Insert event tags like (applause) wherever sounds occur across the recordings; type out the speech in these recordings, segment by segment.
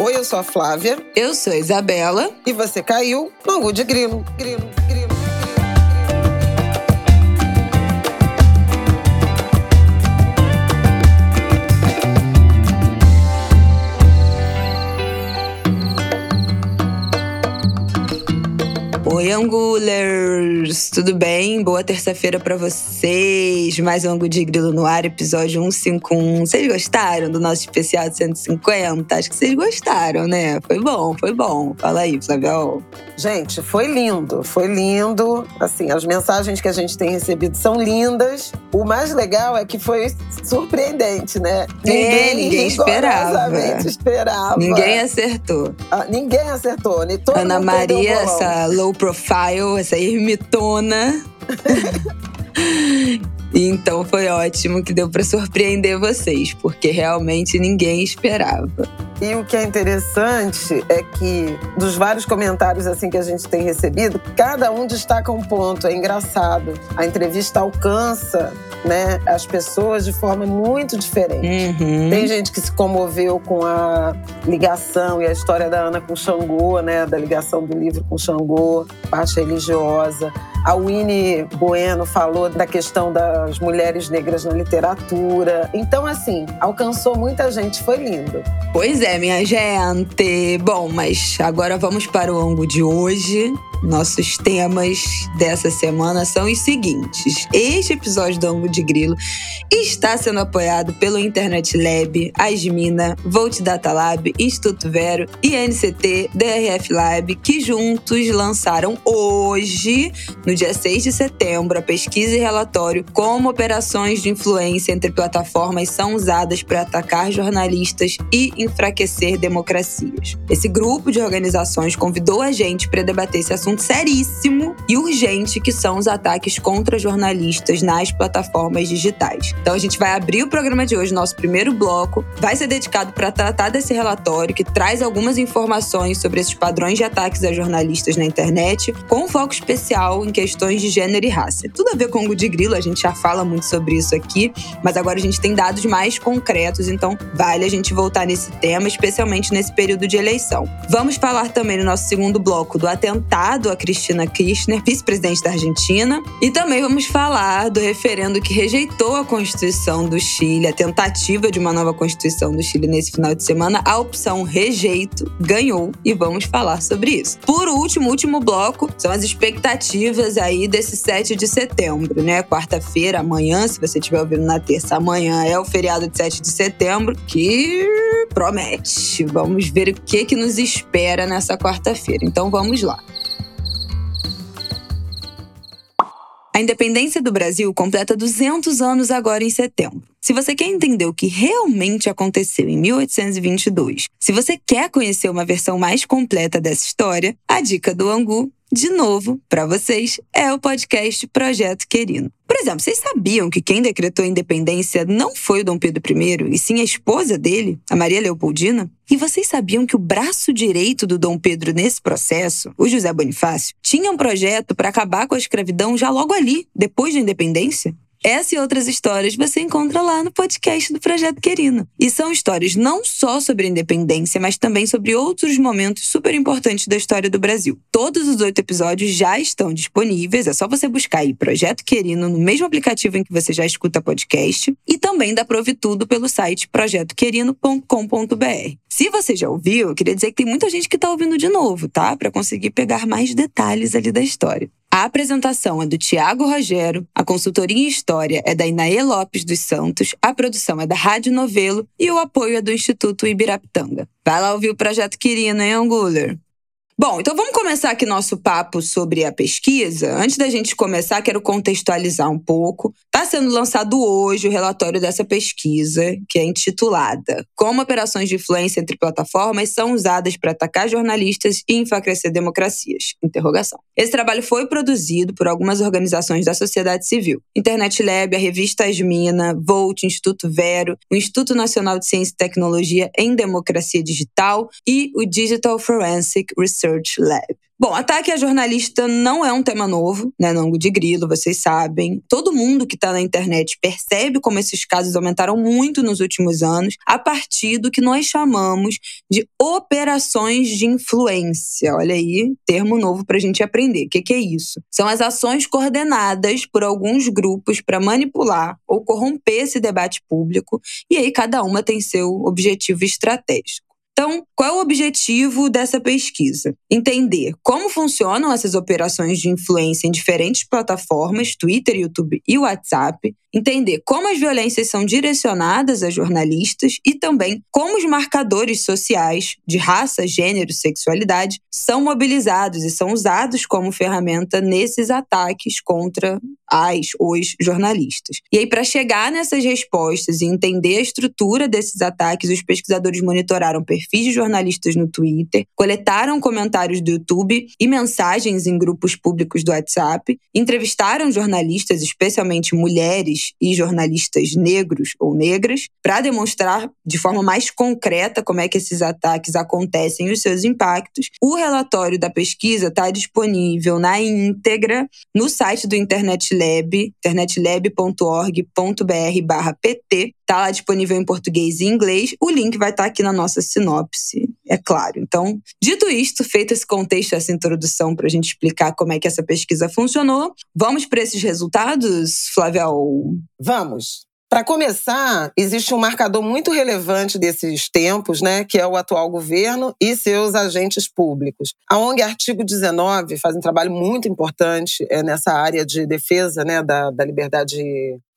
Oi, eu sou a Flávia. Eu sou a Isabela. E você caiu no Angu de Grilo. Grilo, grilo. Oi, Angulers! Tudo bem? Boa terça-feira para vocês. Mais um Angu de Grilo no ar, episódio 151. Vocês gostaram do nosso especial de 150? Acho que vocês gostaram, né? Foi bom, foi bom. Fala aí, Flavio. Gente, foi lindo, foi lindo. Assim, as mensagens que a gente tem recebido são lindas. O mais legal é que foi surpreendente, né? Ninguém, é, ninguém esperava. esperava. Ninguém acertou. Ah, ninguém acertou. Né? Todo Ana Maria, essa low profile, essa ermitona. (laughs) então foi ótimo que deu para surpreender vocês, porque realmente ninguém esperava. E o que é interessante é que dos vários comentários assim que a gente tem recebido, cada um destaca um ponto. É engraçado. A entrevista alcança, né, as pessoas de forma muito diferente. Uhum. Tem gente que se comoveu com a ligação e a história da Ana com Xangô, né, da ligação do livro com Xangô, parte religiosa. A Winnie Bueno falou da questão das mulheres negras na literatura. Então, assim, alcançou muita gente, foi lindo. Pois é, minha gente. Bom, mas agora vamos para o ângulo de hoje. Nossos temas dessa semana são os seguintes. Este episódio do Ângulo de Grilo está sendo apoiado pelo Internet Lab, Asmina, Volt Data Lab, Instituto Vero e NCT DRF Lab, que juntos lançaram hoje, no dia 6 de setembro, a pesquisa e relatório como operações de influência entre plataformas são usadas para atacar jornalistas e enfraquecer democracias. Esse grupo de organizações convidou a gente para debater esse assunto assunto seríssimo e urgente que são os ataques contra jornalistas nas plataformas digitais. Então a gente vai abrir o programa de hoje, nosso primeiro bloco, vai ser dedicado para tratar desse relatório que traz algumas informações sobre esses padrões de ataques a jornalistas na internet, com foco especial em questões de gênero e raça. Tudo a ver com o de grilo, a gente já fala muito sobre isso aqui, mas agora a gente tem dados mais concretos, então vale a gente voltar nesse tema, especialmente nesse período de eleição. Vamos falar também no nosso segundo bloco do atentado a Cristina Kirchner, vice-presidente da Argentina. E também vamos falar do referendo que rejeitou a Constituição do Chile, a tentativa de uma nova Constituição do Chile nesse final de semana. A opção rejeito ganhou e vamos falar sobre isso. Por último, último bloco são as expectativas aí desse 7 de setembro, né? Quarta-feira, amanhã, se você estiver ouvindo na terça, amanhã é o feriado de 7 de setembro, que promete. Vamos ver o que que nos espera nessa quarta-feira. Então vamos lá. A independência do Brasil completa 200 anos agora em setembro. Se você quer entender o que realmente aconteceu em 1822, se você quer conhecer uma versão mais completa dessa história, a dica do Angu de novo, para vocês, é o podcast Projeto Querino. Por exemplo, vocês sabiam que quem decretou a independência não foi o Dom Pedro I, e sim a esposa dele, a Maria Leopoldina? E vocês sabiam que o braço direito do Dom Pedro nesse processo, o José Bonifácio, tinha um projeto para acabar com a escravidão já logo ali, depois da independência? Essa e outras histórias você encontra lá no podcast do Projeto Querino. E são histórias não só sobre independência, mas também sobre outros momentos super importantes da história do Brasil. Todos os oito episódios já estão disponíveis, é só você buscar aí Projeto Querino no mesmo aplicativo em que você já escuta podcast. E também dá para ouvir tudo pelo site projetoquerino.com.br. Se você já ouviu, eu queria dizer que tem muita gente que está ouvindo de novo, tá? Para conseguir pegar mais detalhes ali da história. A apresentação é do Tiago Rogero, a consultoria em história é da Inaê Lopes dos Santos, a produção é da Rádio Novelo e o apoio é do Instituto Ibirapitanga. Vai lá ouvir o projeto Quirino, hein, Angular? Bom, então vamos começar aqui nosso papo sobre a pesquisa. Antes da gente começar, quero contextualizar um pouco. Está sendo lançado hoje o relatório dessa pesquisa, que é intitulada Como operações de influência entre plataformas são usadas para atacar jornalistas e enfraquecer democracias? Esse trabalho foi produzido por algumas organizações da sociedade civil. Internet Lab, a revista Asmina, Volt, Instituto Vero, o Instituto Nacional de Ciência e Tecnologia em Democracia Digital e o Digital Forensic Research Research Lab. Bom, ataque a jornalista não é um tema novo, né, Nango de Grilo, vocês sabem. Todo mundo que está na internet percebe como esses casos aumentaram muito nos últimos anos, a partir do que nós chamamos de operações de influência. Olha aí, termo novo para a gente aprender. O que, que é isso? São as ações coordenadas por alguns grupos para manipular ou corromper esse debate público, e aí cada uma tem seu objetivo estratégico. Então, qual é o objetivo dessa pesquisa? Entender como funcionam essas operações de influência em diferentes plataformas, Twitter, YouTube e WhatsApp, entender como as violências são direcionadas a jornalistas e também como os marcadores sociais de raça, gênero, sexualidade são mobilizados e são usados como ferramenta nesses ataques contra as os jornalistas. E aí para chegar nessas respostas e entender a estrutura desses ataques, os pesquisadores monitoraram perfis de jornalistas no Twitter, coletaram comentários do YouTube e mensagens em grupos públicos do WhatsApp, entrevistaram jornalistas, especialmente mulheres e jornalistas negros ou negras, para demonstrar de forma mais concreta como é que esses ataques acontecem e os seus impactos. O relatório da pesquisa está disponível na íntegra no site do Internet Lab, internetlab.org.br/pt. Está lá disponível em português e inglês. O link vai estar tá aqui na nossa sinopse, é claro. Então, dito isto, feito esse contexto, essa introdução para a gente explicar como é que essa pesquisa funcionou, vamos para esses resultados, Flávia? Vamos. Para começar, existe um marcador muito relevante desses tempos, né, que é o atual governo e seus agentes públicos. A ONG Artigo 19 faz um trabalho muito importante é, nessa área de defesa né, da, da liberdade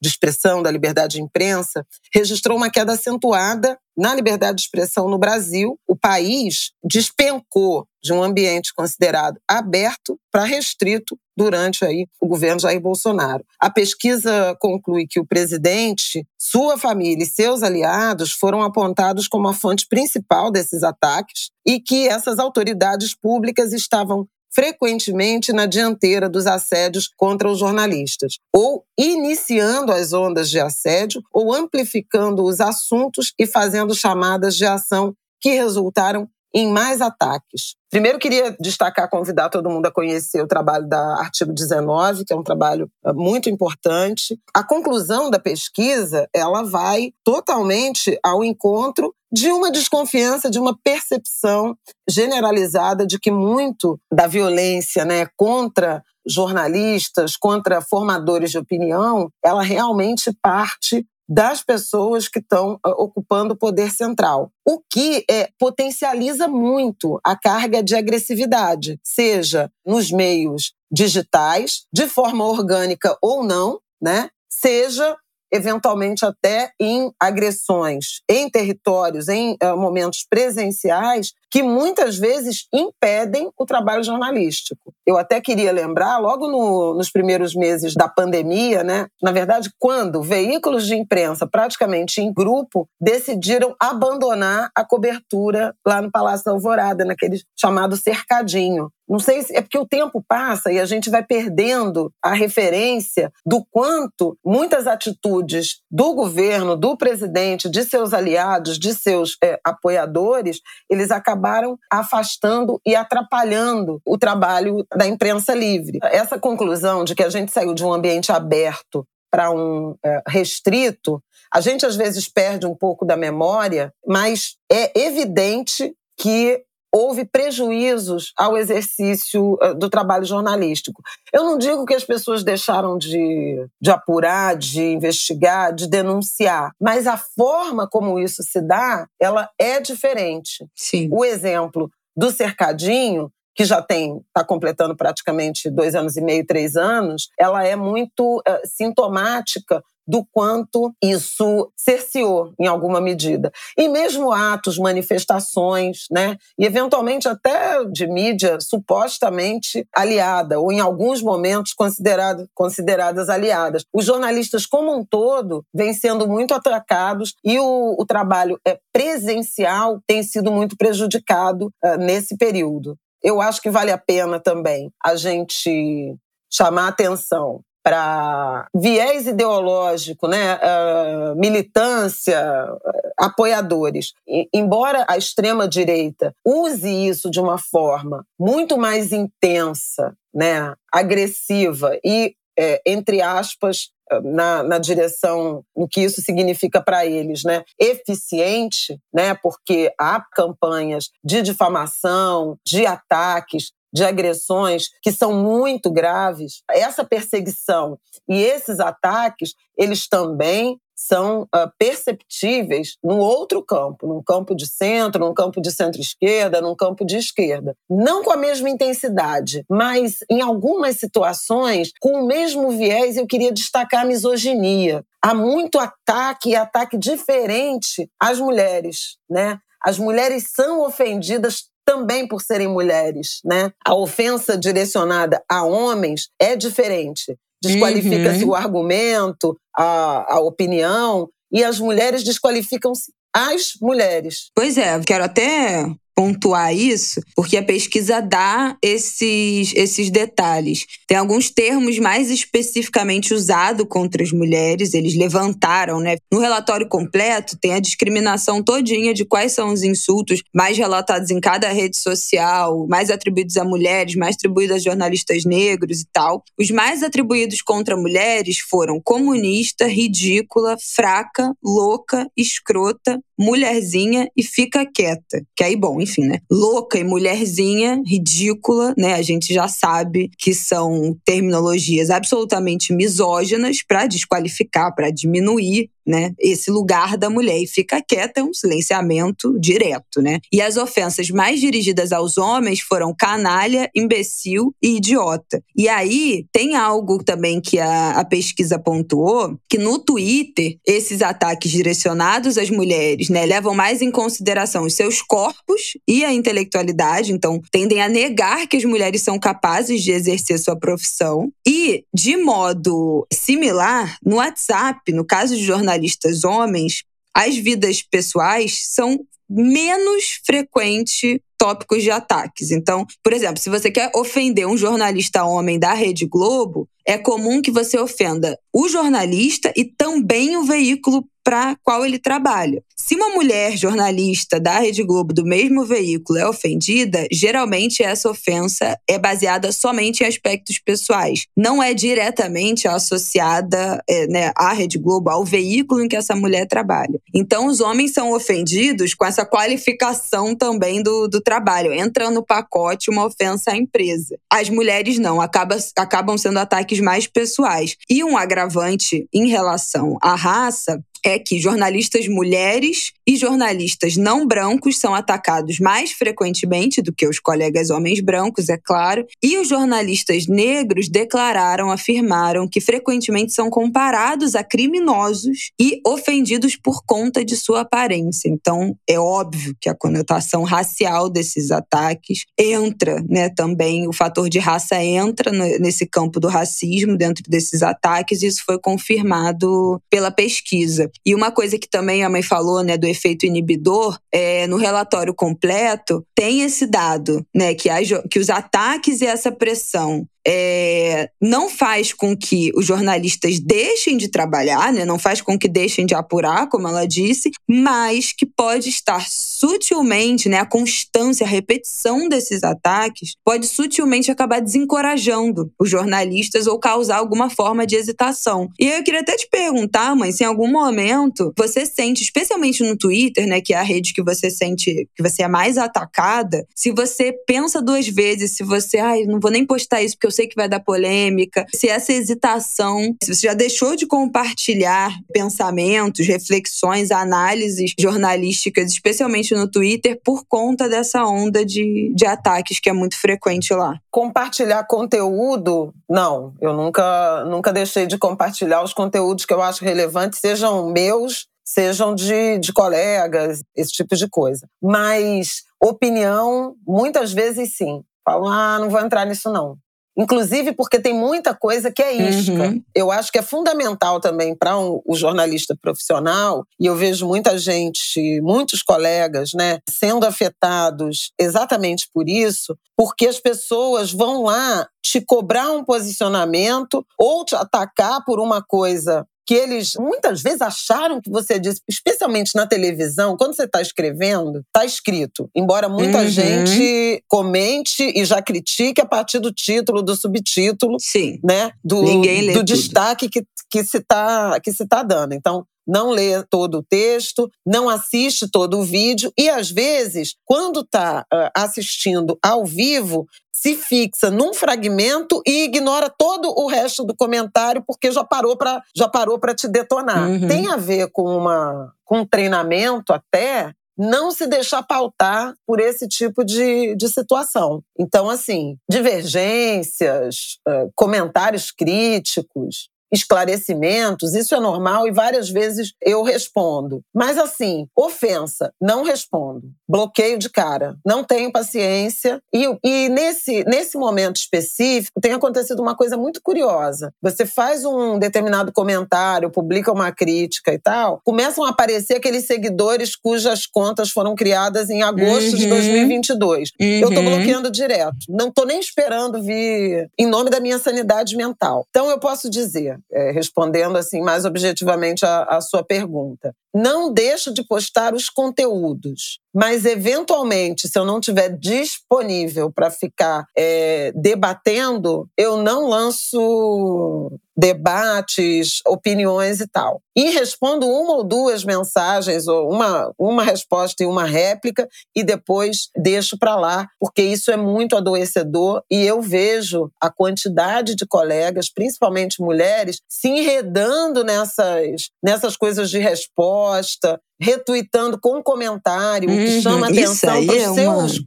de expressão, da liberdade de imprensa, registrou uma queda acentuada na liberdade de expressão no Brasil. O país despencou de um ambiente considerado aberto para restrito durante aí o governo Jair Bolsonaro. A pesquisa conclui que o presidente, sua família e seus aliados foram apontados como a fonte principal desses ataques e que essas autoridades públicas estavam frequentemente na dianteira dos assédios contra os jornalistas, ou iniciando as ondas de assédio, ou amplificando os assuntos e fazendo chamadas de ação que resultaram em mais ataques. Primeiro, queria destacar, convidar todo mundo a conhecer o trabalho da Artigo 19, que é um trabalho eh, muito importante. A conclusão da pesquisa, ela vai totalmente ao encontro de uma desconfiança, de uma percepção generalizada de que muito da violência né, contra jornalistas, contra formadores de opinião, ela realmente parte das pessoas que estão ah, ocupando o poder central, o que é, potencializa muito a carga de agressividade, seja nos meios digitais, de forma orgânica ou não, né? seja eventualmente até em agressões em territórios, em uh, momentos presenciais, que muitas vezes impedem o trabalho jornalístico. Eu até queria lembrar, logo no, nos primeiros meses da pandemia, né, na verdade, quando veículos de imprensa, praticamente em grupo, decidiram abandonar a cobertura lá no Palácio da Alvorada, naquele chamado cercadinho. Não sei se é porque o tempo passa e a gente vai perdendo a referência do quanto muitas atitudes do governo, do presidente, de seus aliados, de seus é, apoiadores, eles acabaram afastando e atrapalhando o trabalho da imprensa livre. Essa conclusão de que a gente saiu de um ambiente aberto para um é, restrito, a gente às vezes perde um pouco da memória, mas é evidente que houve prejuízos ao exercício eh, do trabalho jornalístico. Eu não digo que as pessoas deixaram de, de apurar, de investigar, de denunciar, mas a forma como isso se dá, ela é diferente. Sim. O exemplo do cercadinho que já tem, está completando praticamente dois anos e meio, três anos, ela é muito uh, sintomática do quanto isso cerceou em alguma medida. E mesmo atos, manifestações, né, e eventualmente até de mídia supostamente aliada, ou em alguns momentos considerado, consideradas aliadas. Os jornalistas como um todo vêm sendo muito atacados e o, o trabalho é presencial tem sido muito prejudicado uh, nesse período. Eu acho que vale a pena também a gente chamar atenção para viés ideológico, né, uh, militância, uh, apoiadores. E, embora a extrema direita use isso de uma forma muito mais intensa, né, agressiva e é, entre aspas, na, na, direção no que isso significa para eles, né? Eficiente, né? Porque há campanhas de difamação, de ataques, de agressões que são muito graves. Essa perseguição e esses ataques, eles também são uh, perceptíveis no outro campo, num campo de centro, num campo de centro-esquerda, num campo de esquerda. Não com a mesma intensidade, mas em algumas situações, com o mesmo viés, eu queria destacar a misoginia. Há muito ataque e ataque diferente às mulheres, né? As mulheres são ofendidas também por serem mulheres, né? A ofensa direcionada a homens é diferente. Desqualifica-se uhum. o argumento, a, a opinião, e as mulheres desqualificam-se as mulheres. Pois é, quero até pontuar isso, porque a pesquisa dá esses, esses detalhes. Tem alguns termos mais especificamente usados contra as mulheres, eles levantaram, né? No relatório completo tem a discriminação todinha de quais são os insultos mais relatados em cada rede social, mais atribuídos a mulheres, mais atribuídos a jornalistas negros e tal. Os mais atribuídos contra mulheres foram comunista, ridícula, fraca, louca, escrota, mulherzinha e fica quieta. Que aí, bom, enfim, né? Louca e mulherzinha, ridícula, né? A gente já sabe que são terminologias absolutamente misóginas para desqualificar, para diminuir né, esse lugar da mulher e fica quieta é um silenciamento direto, né? E as ofensas mais dirigidas aos homens foram canalha, imbecil e idiota. E aí tem algo também que a, a pesquisa pontuou, que no Twitter esses ataques direcionados às mulheres, né, levam mais em consideração os seus corpos e a intelectualidade, então tendem a negar que as mulheres são capazes de exercer sua profissão. E de modo similar, no WhatsApp, no caso de jornalistas jornalistas homens, as vidas pessoais são menos frequentes tópicos de ataques. Então, por exemplo, se você quer ofender um jornalista homem da Rede Globo, é comum que você ofenda o jornalista e também o veículo para qual ele trabalha. Se uma mulher jornalista da Rede Globo do mesmo veículo é ofendida, geralmente essa ofensa é baseada somente em aspectos pessoais, não é diretamente associada é, né, à Rede Globo, ao veículo em que essa mulher trabalha. Então, os homens são ofendidos com essa qualificação também do, do trabalho, entra no pacote uma ofensa à empresa. As mulheres não, acaba, acabam sendo ataques mais pessoais. E um agravante em relação à raça é que jornalistas mulheres e jornalistas não brancos são atacados mais frequentemente do que os colegas homens brancos, é claro, e os jornalistas negros declararam, afirmaram que frequentemente são comparados a criminosos e ofendidos por conta de sua aparência. Então, é óbvio que a conotação racial desses ataques entra, né, também o fator de raça entra nesse campo do racismo dentro desses ataques, e isso foi confirmado pela pesquisa. E uma coisa que também a mãe falou, né, do efeito inibidor, é, no relatório completo tem esse dado, né, que, as, que os ataques e essa pressão é, não faz com que os jornalistas deixem de trabalhar, né? não faz com que deixem de apurar, como ela disse, mas que pode estar sutilmente, né? a constância, a repetição desses ataques pode sutilmente acabar desencorajando os jornalistas ou causar alguma forma de hesitação. E eu queria até te perguntar, mãe, se em algum momento você sente, especialmente no Twitter, né, que é a rede que você sente que você é mais atacada, se você pensa duas vezes, se você, ai, não vou nem postar isso porque eu sei que vai dar polêmica, se essa hesitação, se você já deixou de compartilhar pensamentos, reflexões, análises jornalísticas, especialmente no Twitter, por conta dessa onda de, de ataques que é muito frequente lá. Compartilhar conteúdo, não. Eu nunca, nunca deixei de compartilhar os conteúdos que eu acho relevantes, sejam meus sejam de, de colegas, esse tipo de coisa. Mas opinião, muitas vezes sim. Falam, ah, não vou entrar nisso não. Inclusive porque tem muita coisa que é isca. Uhum. Eu acho que é fundamental também para um, o jornalista profissional, e eu vejo muita gente, muitos colegas, né, sendo afetados exatamente por isso, porque as pessoas vão lá te cobrar um posicionamento ou te atacar por uma coisa que eles muitas vezes acharam que você disse, especialmente na televisão, quando você está escrevendo, está escrito. Embora muita uhum. gente comente e já critique a partir do título, do subtítulo, Sim. né? Do, Ninguém lê do tudo. destaque que, que se está que se tá dando. Então, não lê todo o texto, não assiste todo o vídeo e às vezes, quando está uh, assistindo ao vivo, se fixa num fragmento e ignora todo o resto do comentário porque já parou para já parou para te detonar. Uhum. Tem a ver com uma com um treinamento até não se deixar pautar por esse tipo de, de situação. Então, assim, divergências, comentários críticos, esclarecimentos, isso é normal e várias vezes eu respondo. Mas assim, ofensa, não respondo. Bloqueio de cara, não tenho paciência. E, e nesse, nesse momento específico tem acontecido uma coisa muito curiosa. Você faz um determinado comentário, publica uma crítica e tal, começam a aparecer aqueles seguidores cujas contas foram criadas em agosto uhum. de 2022. Uhum. Eu tô uhum. bloqueando direto. Não tô nem esperando vir em nome da minha sanidade mental. Então eu posso dizer, é, respondendo assim mais objetivamente a, a sua pergunta. Não deixo de postar os conteúdos, mas eventualmente, se eu não tiver disponível para ficar é, debatendo, eu não lanço debates, opiniões e tal. E respondo uma ou duas mensagens, ou uma, uma resposta e uma réplica, e depois deixo para lá, porque isso é muito adoecedor e eu vejo a quantidade de colegas, principalmente mulheres, se enredando nessas, nessas coisas de resposta, retuitando com comentário, uhum, que chama atenção para os é seus,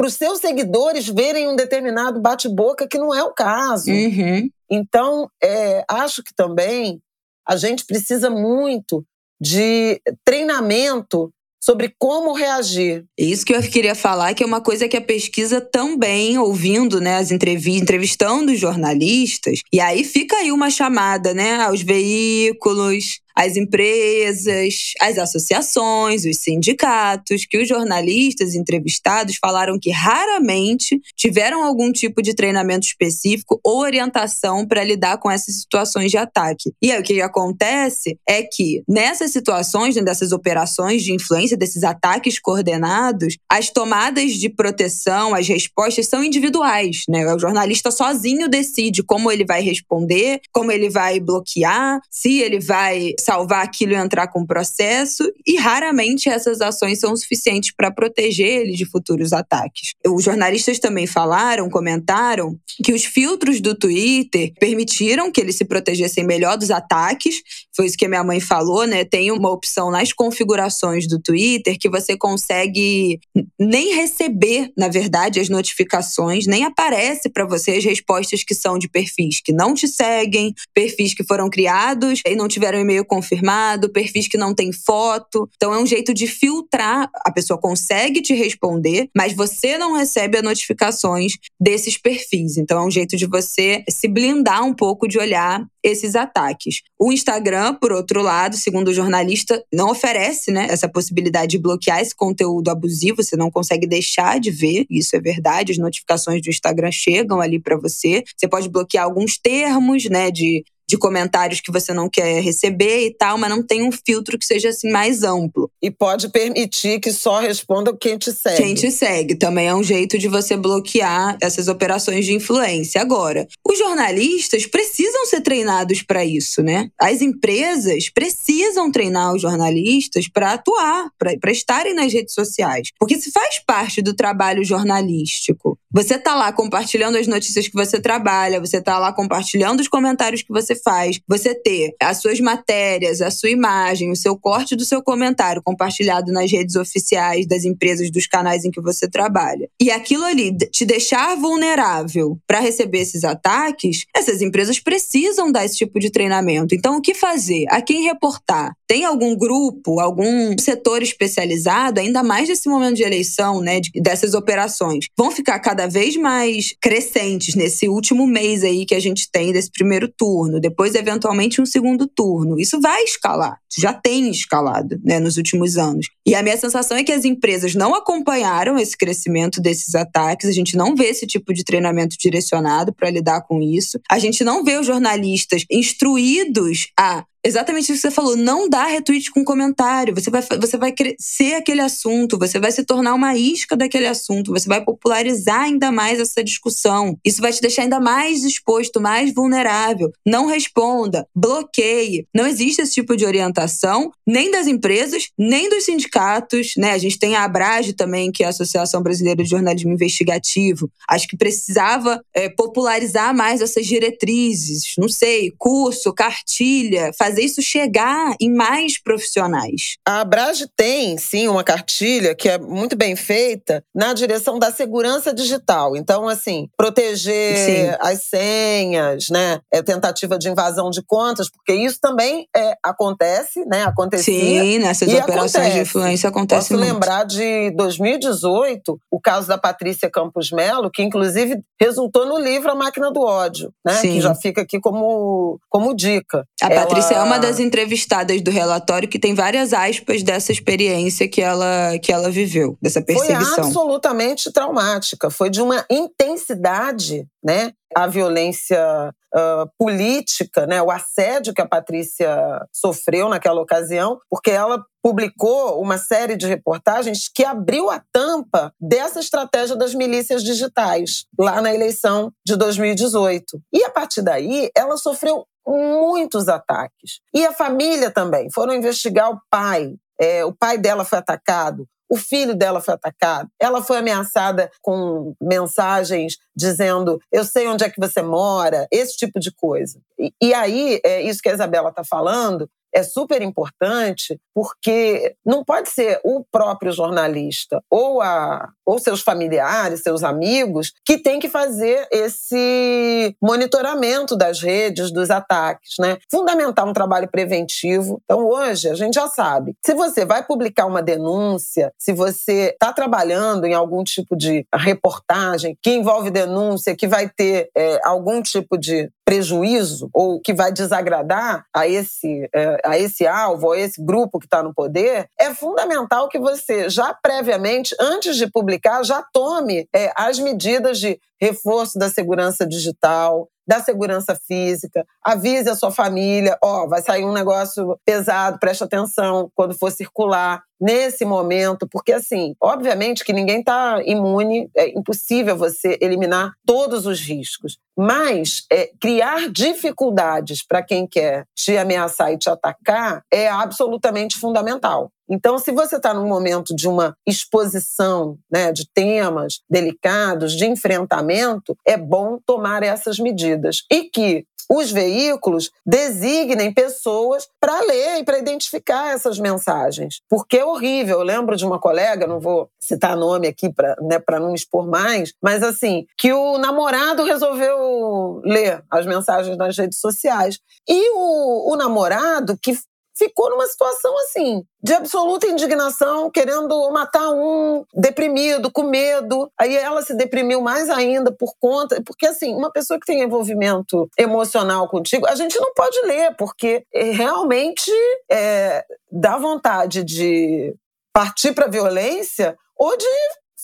uma... seus seguidores verem um determinado bate-boca que não é o caso. Uhum. Então, é, acho que também a gente precisa muito de treinamento sobre como reagir. Isso que eu queria falar, que é uma coisa que a pesquisa também, ouvindo né, as entrevistas, entrevistando jornalistas, e aí fica aí uma chamada né, aos veículos, as empresas, as associações, os sindicatos, que os jornalistas entrevistados falaram que raramente tiveram algum tipo de treinamento específico ou orientação para lidar com essas situações de ataque. E aí o que acontece é que nessas situações, né, dessas operações de influência, desses ataques coordenados, as tomadas de proteção, as respostas são individuais, né? O jornalista sozinho decide como ele vai responder, como ele vai bloquear, se ele vai salvar aquilo e entrar com processo, e raramente essas ações são suficientes para proteger ele de futuros ataques. Os jornalistas também falaram, comentaram, que os filtros do Twitter permitiram que eles se protegessem melhor dos ataques. Foi isso que a minha mãe falou, né? Tem uma opção nas configurações do Twitter que você consegue nem receber, na verdade, as notificações, nem aparece para você as respostas que são de perfis que não te seguem, perfis que foram criados e não tiveram e-mail com confirmado, perfis que não tem foto. Então é um jeito de filtrar. A pessoa consegue te responder, mas você não recebe as notificações desses perfis. Então é um jeito de você se blindar um pouco de olhar esses ataques. O Instagram, por outro lado, segundo o jornalista, não oferece né, essa possibilidade de bloquear esse conteúdo abusivo, você não consegue deixar de ver, isso é verdade, as notificações do Instagram chegam ali para você. Você pode bloquear alguns termos, né, de de comentários que você não quer receber e tal, mas não tem um filtro que seja assim mais amplo. E pode permitir que só responda quem te segue. Quem te segue. Também é um jeito de você bloquear essas operações de influência. Agora, os jornalistas precisam ser treinados para isso, né? As empresas precisam treinar os jornalistas para atuar, para estarem nas redes sociais. Porque se faz parte do trabalho jornalístico, você tá lá compartilhando as notícias que você trabalha, você tá lá compartilhando os comentários que você faz, você ter as suas matérias, a sua imagem, o seu corte do seu comentário compartilhado nas redes oficiais das empresas, dos canais em que você trabalha. E aquilo ali te deixar vulnerável para receber esses ataques, essas empresas precisam dar esse tipo de treinamento. Então, o que fazer? A quem reportar? Tem algum grupo, algum setor especializado, ainda mais nesse momento de eleição, né, de, dessas operações, vão ficar cada vez mais crescentes nesse último mês aí que a gente tem desse primeiro turno, depois eventualmente um segundo turno. Isso vai escalar, já tem escalado, né, nos últimos anos. E a minha sensação é que as empresas não acompanharam esse crescimento desses ataques, a gente não vê esse tipo de treinamento direcionado para lidar com isso. A gente não vê os jornalistas instruídos a exatamente isso que você falou. Não dá retweet com comentário. Você vai, você vai ser aquele assunto, você vai se tornar uma isca daquele assunto, você vai popularizar ainda mais essa discussão. Isso vai te deixar ainda mais exposto, mais vulnerável. Não responda, bloqueie. Não existe esse tipo de orientação, nem das empresas, nem dos sindicatos. Né? A gente tem a Abrage também, que é a Associação Brasileira de Jornalismo Investigativo. Acho que precisava é, popularizar mais essas diretrizes. Não sei, curso, cartilha, fazer fazer isso chegar em mais profissionais. A Abrage tem, sim, uma cartilha que é muito bem feita na direção da segurança digital. Então, assim, proteger sim. as senhas, né? É tentativa de invasão de contas, porque isso também é, acontece, né? Acontecia. Sim, nessas operações acontece. de influência acontece Posso muito. lembrar de 2018, o caso da Patrícia Campos Melo, que inclusive resultou no livro A Máquina do Ódio, né? Sim. Que já fica aqui como, como dica. A Ela... Patrícia é uma das entrevistadas do relatório que tem várias aspas dessa experiência que ela, que ela viveu, dessa perseguição. Foi absolutamente traumática. Foi de uma intensidade, né? A violência uh, política, né? O assédio que a Patrícia sofreu naquela ocasião, porque ela publicou uma série de reportagens que abriu a tampa dessa estratégia das milícias digitais lá na eleição de 2018. E a partir daí, ela sofreu muitos ataques. E a família também. Foram investigar o pai. É, o pai dela foi atacado. O filho dela foi atacado. Ela foi ameaçada com mensagens dizendo: Eu sei onde é que você mora, esse tipo de coisa. E, e aí, é isso que a Isabela está falando, é super importante porque não pode ser o próprio jornalista ou, a, ou seus familiares, seus amigos, que tem que fazer esse monitoramento das redes, dos ataques. Né? Fundamental um trabalho preventivo. Então, hoje, a gente já sabe. Se você vai publicar uma denúncia, se você está trabalhando em algum tipo de reportagem que envolve denúncia, que vai ter é, algum tipo de prejuízo ou que vai desagradar a esse, é, a esse alvo, a esse grupo que está no poder, é fundamental que você já previamente, antes de publicar, já tome é, as medidas de reforço da segurança digital, da segurança física, avise a sua família, ó, oh, vai sair um negócio pesado, preste atenção quando for circular nesse momento, porque assim, obviamente que ninguém está imune, é impossível você eliminar todos os riscos, mas é, criar dificuldades para quem quer te ameaçar e te atacar é absolutamente fundamental. Então, se você está num momento de uma exposição né, de temas delicados, de enfrentamento, é bom tomar essas medidas. E que os veículos designem pessoas para ler e para identificar essas mensagens. Porque é horrível. Eu lembro de uma colega, não vou citar nome aqui para né, não expor mais, mas assim, que o namorado resolveu ler as mensagens nas redes sociais. E o, o namorado, que ficou numa situação assim, de absoluta indignação, querendo matar um, deprimido, com medo. Aí ela se deprimiu mais ainda por conta. Porque, assim, uma pessoa que tem envolvimento emocional contigo, a gente não pode ler, porque eh, realmente é, dá vontade de partir para violência ou de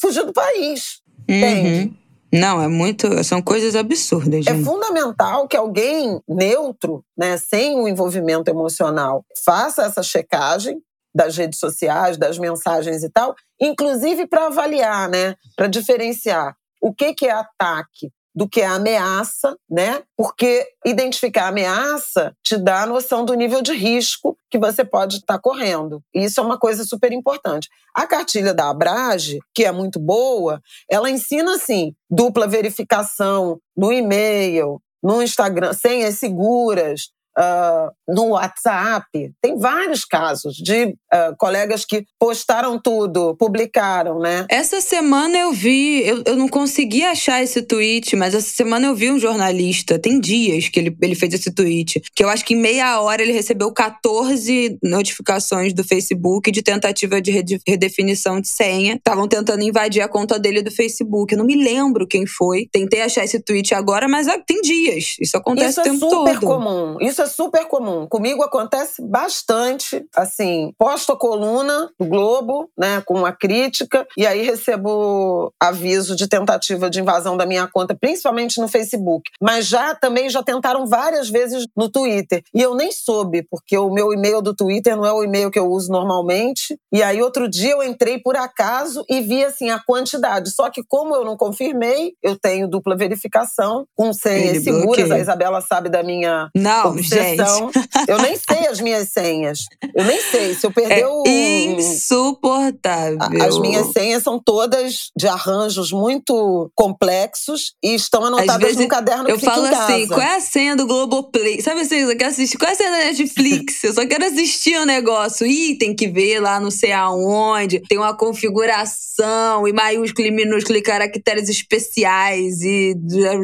fugir do país. Uhum. Entende? Não, é muito. São coisas absurdas. É gente. É fundamental que alguém neutro, né, sem o envolvimento emocional, faça essa checagem das redes sociais, das mensagens e tal, inclusive para avaliar, né, para diferenciar o que, que é ataque do que é ameaça, né? Porque identificar a ameaça te dá a noção do nível de risco que você pode estar tá correndo. E isso é uma coisa super importante. A cartilha da Abrage, que é muito boa, ela ensina assim, dupla verificação no e-mail, no Instagram, senhas seguras, uh, no WhatsApp. Tem vários casos de uh, colegas que postaram tudo, publicaram, né? Essa semana eu vi, eu, eu não consegui achar esse tweet, mas essa semana eu vi um jornalista, tem dias que ele, ele fez esse tweet, que eu acho que em meia hora ele recebeu 14 notificações do Facebook de tentativa de redefinição de senha. Estavam tentando invadir a conta dele do Facebook. Eu não me lembro quem foi. Tentei achar esse tweet agora, mas tem dias. Isso acontece Isso o tempo todo. Isso é super comum. Isso é super comum. Comigo acontece bastante, assim, posto a coluna do Globo, né, com uma crítica, e aí recebo aviso de tentativa de invasão da minha conta, principalmente no Facebook. Mas já também já tentaram várias vezes no Twitter. E eu nem soube, porque o meu e-mail do Twitter não é o e-mail que eu uso normalmente. E aí outro dia eu entrei por acaso e vi assim a quantidade. Só que como eu não confirmei, eu tenho dupla verificação com senhas seguras. A Isabela sabe da minha não, obsessão. Eu nem sei as minhas senhas. Eu nem sei. Se eu perder é o. Insuportável. As minhas senhas são todas de arranjos muito complexos e estão anotadas num caderno que Eu falo assim: qual é a senha do Globoplay? Sabe assim, eu quero assistir. Qual é a senha da Netflix? (laughs) Eu só quero assistir o um negócio. Ih, tem que ver lá não sei aonde. Tem uma configuração, e maiúsculo e minúsculo, e caracteres especiais, e. É,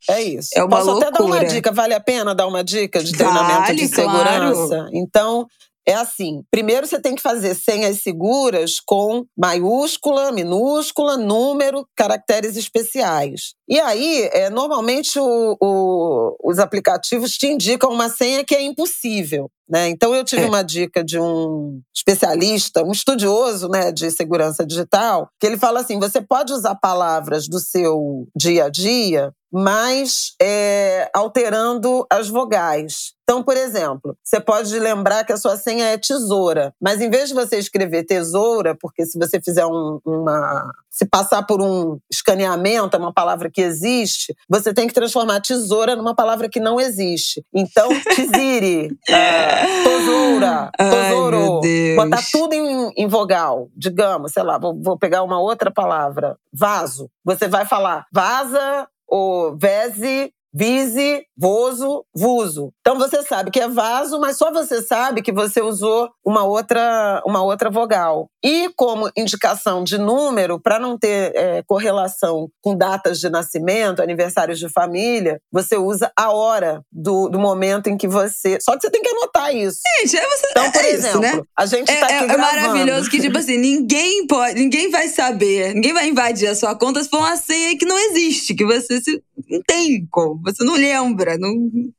(laughs) é isso. É uma Posso loucura. até dar uma dica, vale a pena dar uma dica de treinamento vale, de segurança? Claro. Então, é assim: primeiro você tem que fazer senhas seguras com maiúscula, minúscula, número, caracteres especiais. E aí, é, normalmente o, o, os aplicativos te indicam uma senha que é impossível. Né? Então, eu tive é. uma dica de um especialista, um estudioso né, de segurança digital, que ele fala assim: você pode usar palavras do seu dia a dia, mas é, alterando as vogais. Então, por exemplo, você pode lembrar que a sua senha é tesoura, mas em vez de você escrever tesoura, porque se você fizer um, uma. Se passar por um escaneamento, é uma palavra que existe, você tem que transformar tesoura numa palavra que não existe. Então, (laughs) tiziri, é, tesoura, tesouro, botar tudo em, em, vogal, digamos, sei lá, vou, vou pegar uma outra palavra, vaso. Você vai falar vaza, ou vese, vise, voso, vuso. Então você sabe que é vaso, mas só você sabe que você usou uma outra, uma outra vogal. E como indicação de número, para não ter é, correlação com datas de nascimento, aniversários de família, você usa a hora do, do momento em que você. Só que você tem que anotar isso. Gente, é você. Então, por é exemplo, isso, né? a gente é, tá aqui é, é maravilhoso que, tipo assim, ninguém pode, ninguém vai saber, ninguém vai invadir a sua conta se for uma senha que não existe, que você se, não tem como, você não lembra, não,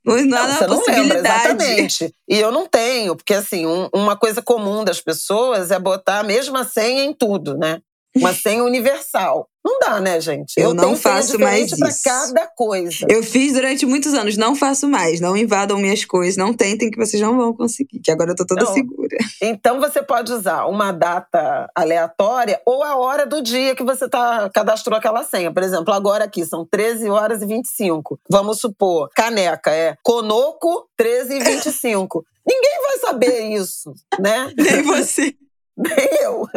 não, não, não você não lembra, exatamente. E eu não tenho, porque assim, um, uma coisa comum das pessoas é botar a mesma senha em tudo, né? Uma senha universal. Não dá, né, gente? Eu, eu não faço mais isso. cada coisa. Eu fiz durante muitos anos, não faço mais. Não invadam minhas coisas, não tentem que vocês não vão conseguir, que agora eu tô toda não. segura. Então você pode usar uma data aleatória ou a hora do dia que você tá, cadastrou aquela senha. Por exemplo, agora aqui são 13 horas e 25. Vamos supor, caneca é Conoco 13 e 25. Ninguém vai saber isso, né? (laughs) Nem você. Nem eu.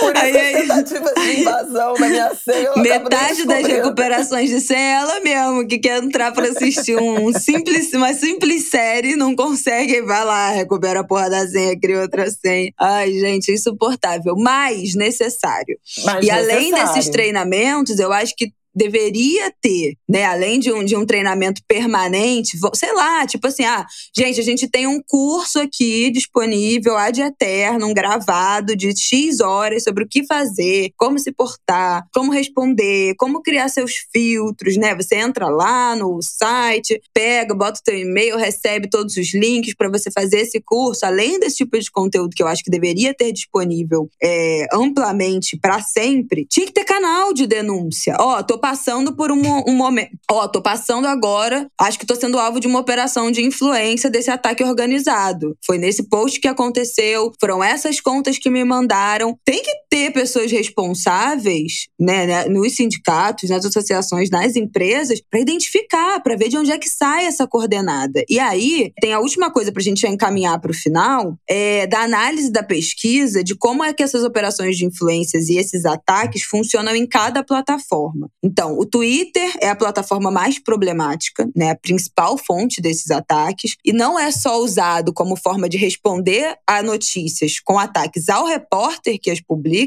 Por aí, a tentativa de invasão da minha senha. Metade das recuperações de senha é ela mesmo, que quer entrar pra assistir um simples, uma simples série, não consegue vai lá, recupera a porra da senha, cria outra senha. Ai, gente, insuportável. Mas necessário. Mas e necessário. além desses treinamentos, eu acho que deveria ter, né? Além de um, de um treinamento permanente, sei lá, tipo assim, ah, gente, a gente tem um curso aqui disponível ad eterno, um gravado de X horas sobre o que fazer, como se portar, como responder, como criar seus filtros, né? Você entra lá no site, pega, bota o teu e-mail, recebe todos os links para você fazer esse curso. Além desse tipo de conteúdo que eu acho que deveria ter disponível é, amplamente para sempre, tinha que ter canal de denúncia. Ó, oh, tô passando por um, um momento. Ó, oh, tô passando agora. Acho que tô sendo alvo de uma operação de influência desse ataque organizado. Foi nesse post que aconteceu. Foram essas contas que me mandaram. Tem que ter pessoas responsáveis né, né, nos sindicatos, nas associações, nas empresas, para identificar, para ver de onde é que sai essa coordenada. E aí, tem a última coisa para a gente encaminhar para o final, é da análise da pesquisa de como é que essas operações de influências e esses ataques funcionam em cada plataforma. Então, o Twitter é a plataforma mais problemática, né, a principal fonte desses ataques, e não é só usado como forma de responder a notícias com ataques ao repórter que as publica,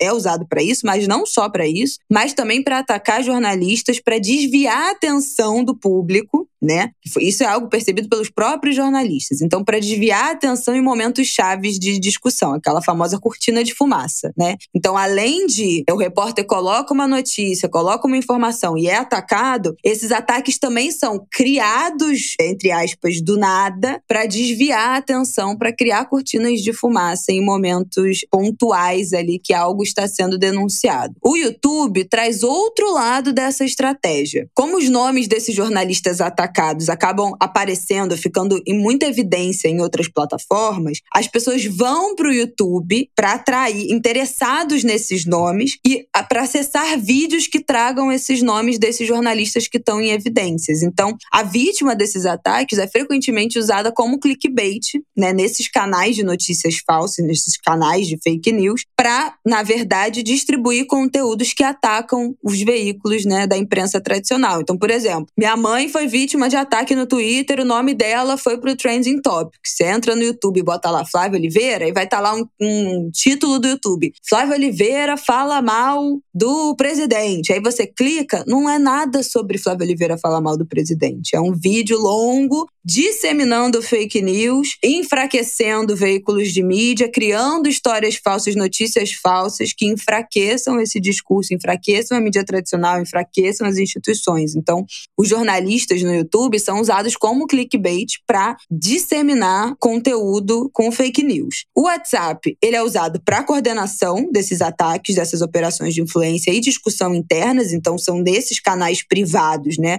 é usado para isso, mas não só para isso, mas também para atacar jornalistas, para desviar a atenção do público, né? Isso é algo percebido pelos próprios jornalistas. Então, para desviar a atenção em momentos chaves de discussão, aquela famosa cortina de fumaça, né? Então, além de o repórter coloca uma notícia, coloca uma informação e é atacado, esses ataques também são criados, entre aspas, do nada, para desviar a atenção, para criar cortinas de fumaça em momentos pontuais ali que algo está sendo denunciado. O YouTube traz outro lado dessa estratégia. Como os nomes desses jornalistas atacados acabam aparecendo, ficando em muita evidência em outras plataformas, as pessoas vão para o YouTube para atrair interessados nesses nomes e para acessar vídeos que tragam esses nomes desses jornalistas que estão em evidências. Então, a vítima desses ataques é frequentemente usada como clickbait, né, nesses canais de notícias falsas, nesses canais de fake news, para, na verdade, distribuir conteúdos que atacam os veículos né, da imprensa tradicional. Então, por exemplo, minha mãe foi vítima de ataque no Twitter, o nome dela foi pro Trending Topic. Você entra no YouTube e bota lá Flávia Oliveira e vai estar tá lá um, um título do YouTube. Flávia Oliveira fala mal do presidente. Aí você clica, não é nada sobre Flávia Oliveira falar mal do presidente. É um vídeo longo disseminando fake news, enfraquecendo veículos de mídia, criando histórias falsas, notícias falsas que enfraqueçam esse discurso, enfraqueçam a mídia tradicional, enfraqueçam as instituições. Então, os jornalistas no YouTube são usados como clickbait para disseminar conteúdo com fake news. O WhatsApp, ele é usado para coordenação desses ataques, dessas operações de influência e discussão internas, então são desses canais privados, né,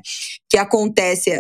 que acontece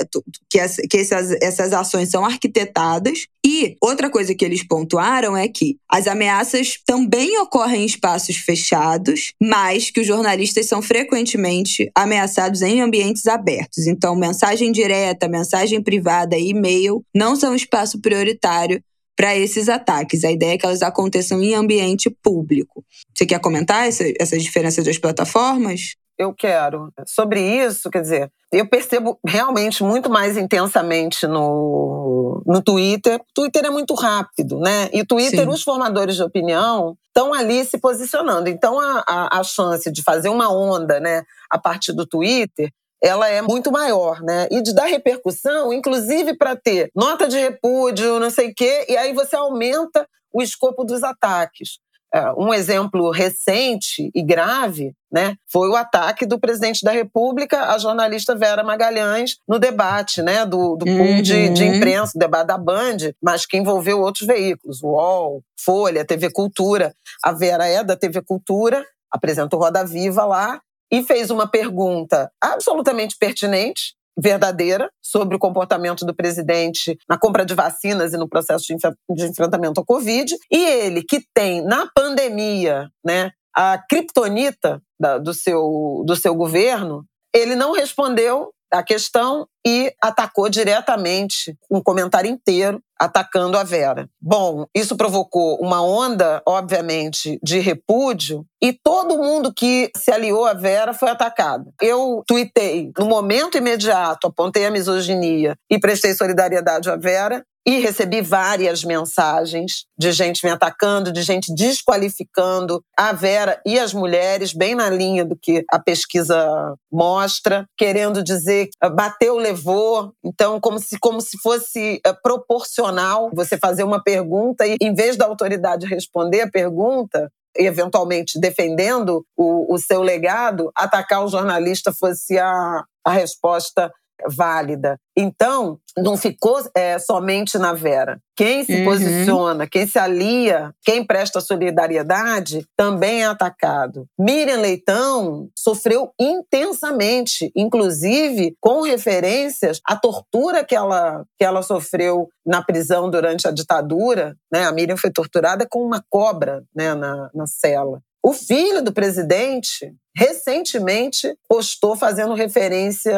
que, que essas essas ações são arquitetadas. E outra coisa que eles pontuaram é que as ameaças também ocorrem em espaços fechados, mas que os jornalistas são frequentemente ameaçados em ambientes abertos. Então, mensagem direta, mensagem privada e e-mail não são espaço prioritário para esses ataques. A ideia é que elas aconteçam em ambiente público. Você quer comentar essa, essa diferença das plataformas? Eu quero. Sobre isso, quer dizer, eu percebo realmente muito mais intensamente no, no Twitter. Twitter é muito rápido, né? E Twitter, Sim. os formadores de opinião estão ali se posicionando. Então, a, a, a chance de fazer uma onda, né, a partir do Twitter, ela é muito maior, né? E de dar repercussão, inclusive para ter nota de repúdio, não sei o quê, e aí você aumenta o escopo dos ataques. É, um exemplo recente e grave né, foi o ataque do presidente da República à jornalista Vera Magalhães no debate né, do, do pool de, de uhum. imprensa, o debate da Band, mas que envolveu outros veículos, o UOL, Folha, TV Cultura. A Vera é da TV Cultura, apresentou Roda Viva lá e fez uma pergunta absolutamente pertinente verdadeira sobre o comportamento do presidente na compra de vacinas e no processo de enfrentamento ao Covid. E ele, que tem na pandemia né, a criptonita do, seu, do seu governo, ele não respondeu a questão e atacou diretamente um comentário inteiro atacando a Vera. Bom, isso provocou uma onda, obviamente, de repúdio e todo mundo que se aliou à Vera foi atacado. Eu tuitei no momento imediato, apontei a misoginia e prestei solidariedade à Vera e recebi várias mensagens de gente me atacando, de gente desqualificando a Vera e as mulheres, bem na linha do que a pesquisa mostra, querendo dizer que bateu, levou. Então, como se, como se fosse eh, proporcional você fazer uma pergunta e, em vez da autoridade responder a pergunta, eventualmente defendendo o, o seu legado, atacar o jornalista fosse a, a resposta válida. Então, não ficou é, somente na Vera. Quem se uhum. posiciona, quem se alia, quem presta solidariedade, também é atacado. Miriam Leitão sofreu intensamente, inclusive com referências à tortura que ela, que ela sofreu na prisão durante a ditadura. Né? A Miriam foi torturada com uma cobra né, na, na cela. O filho do presidente recentemente postou fazendo referência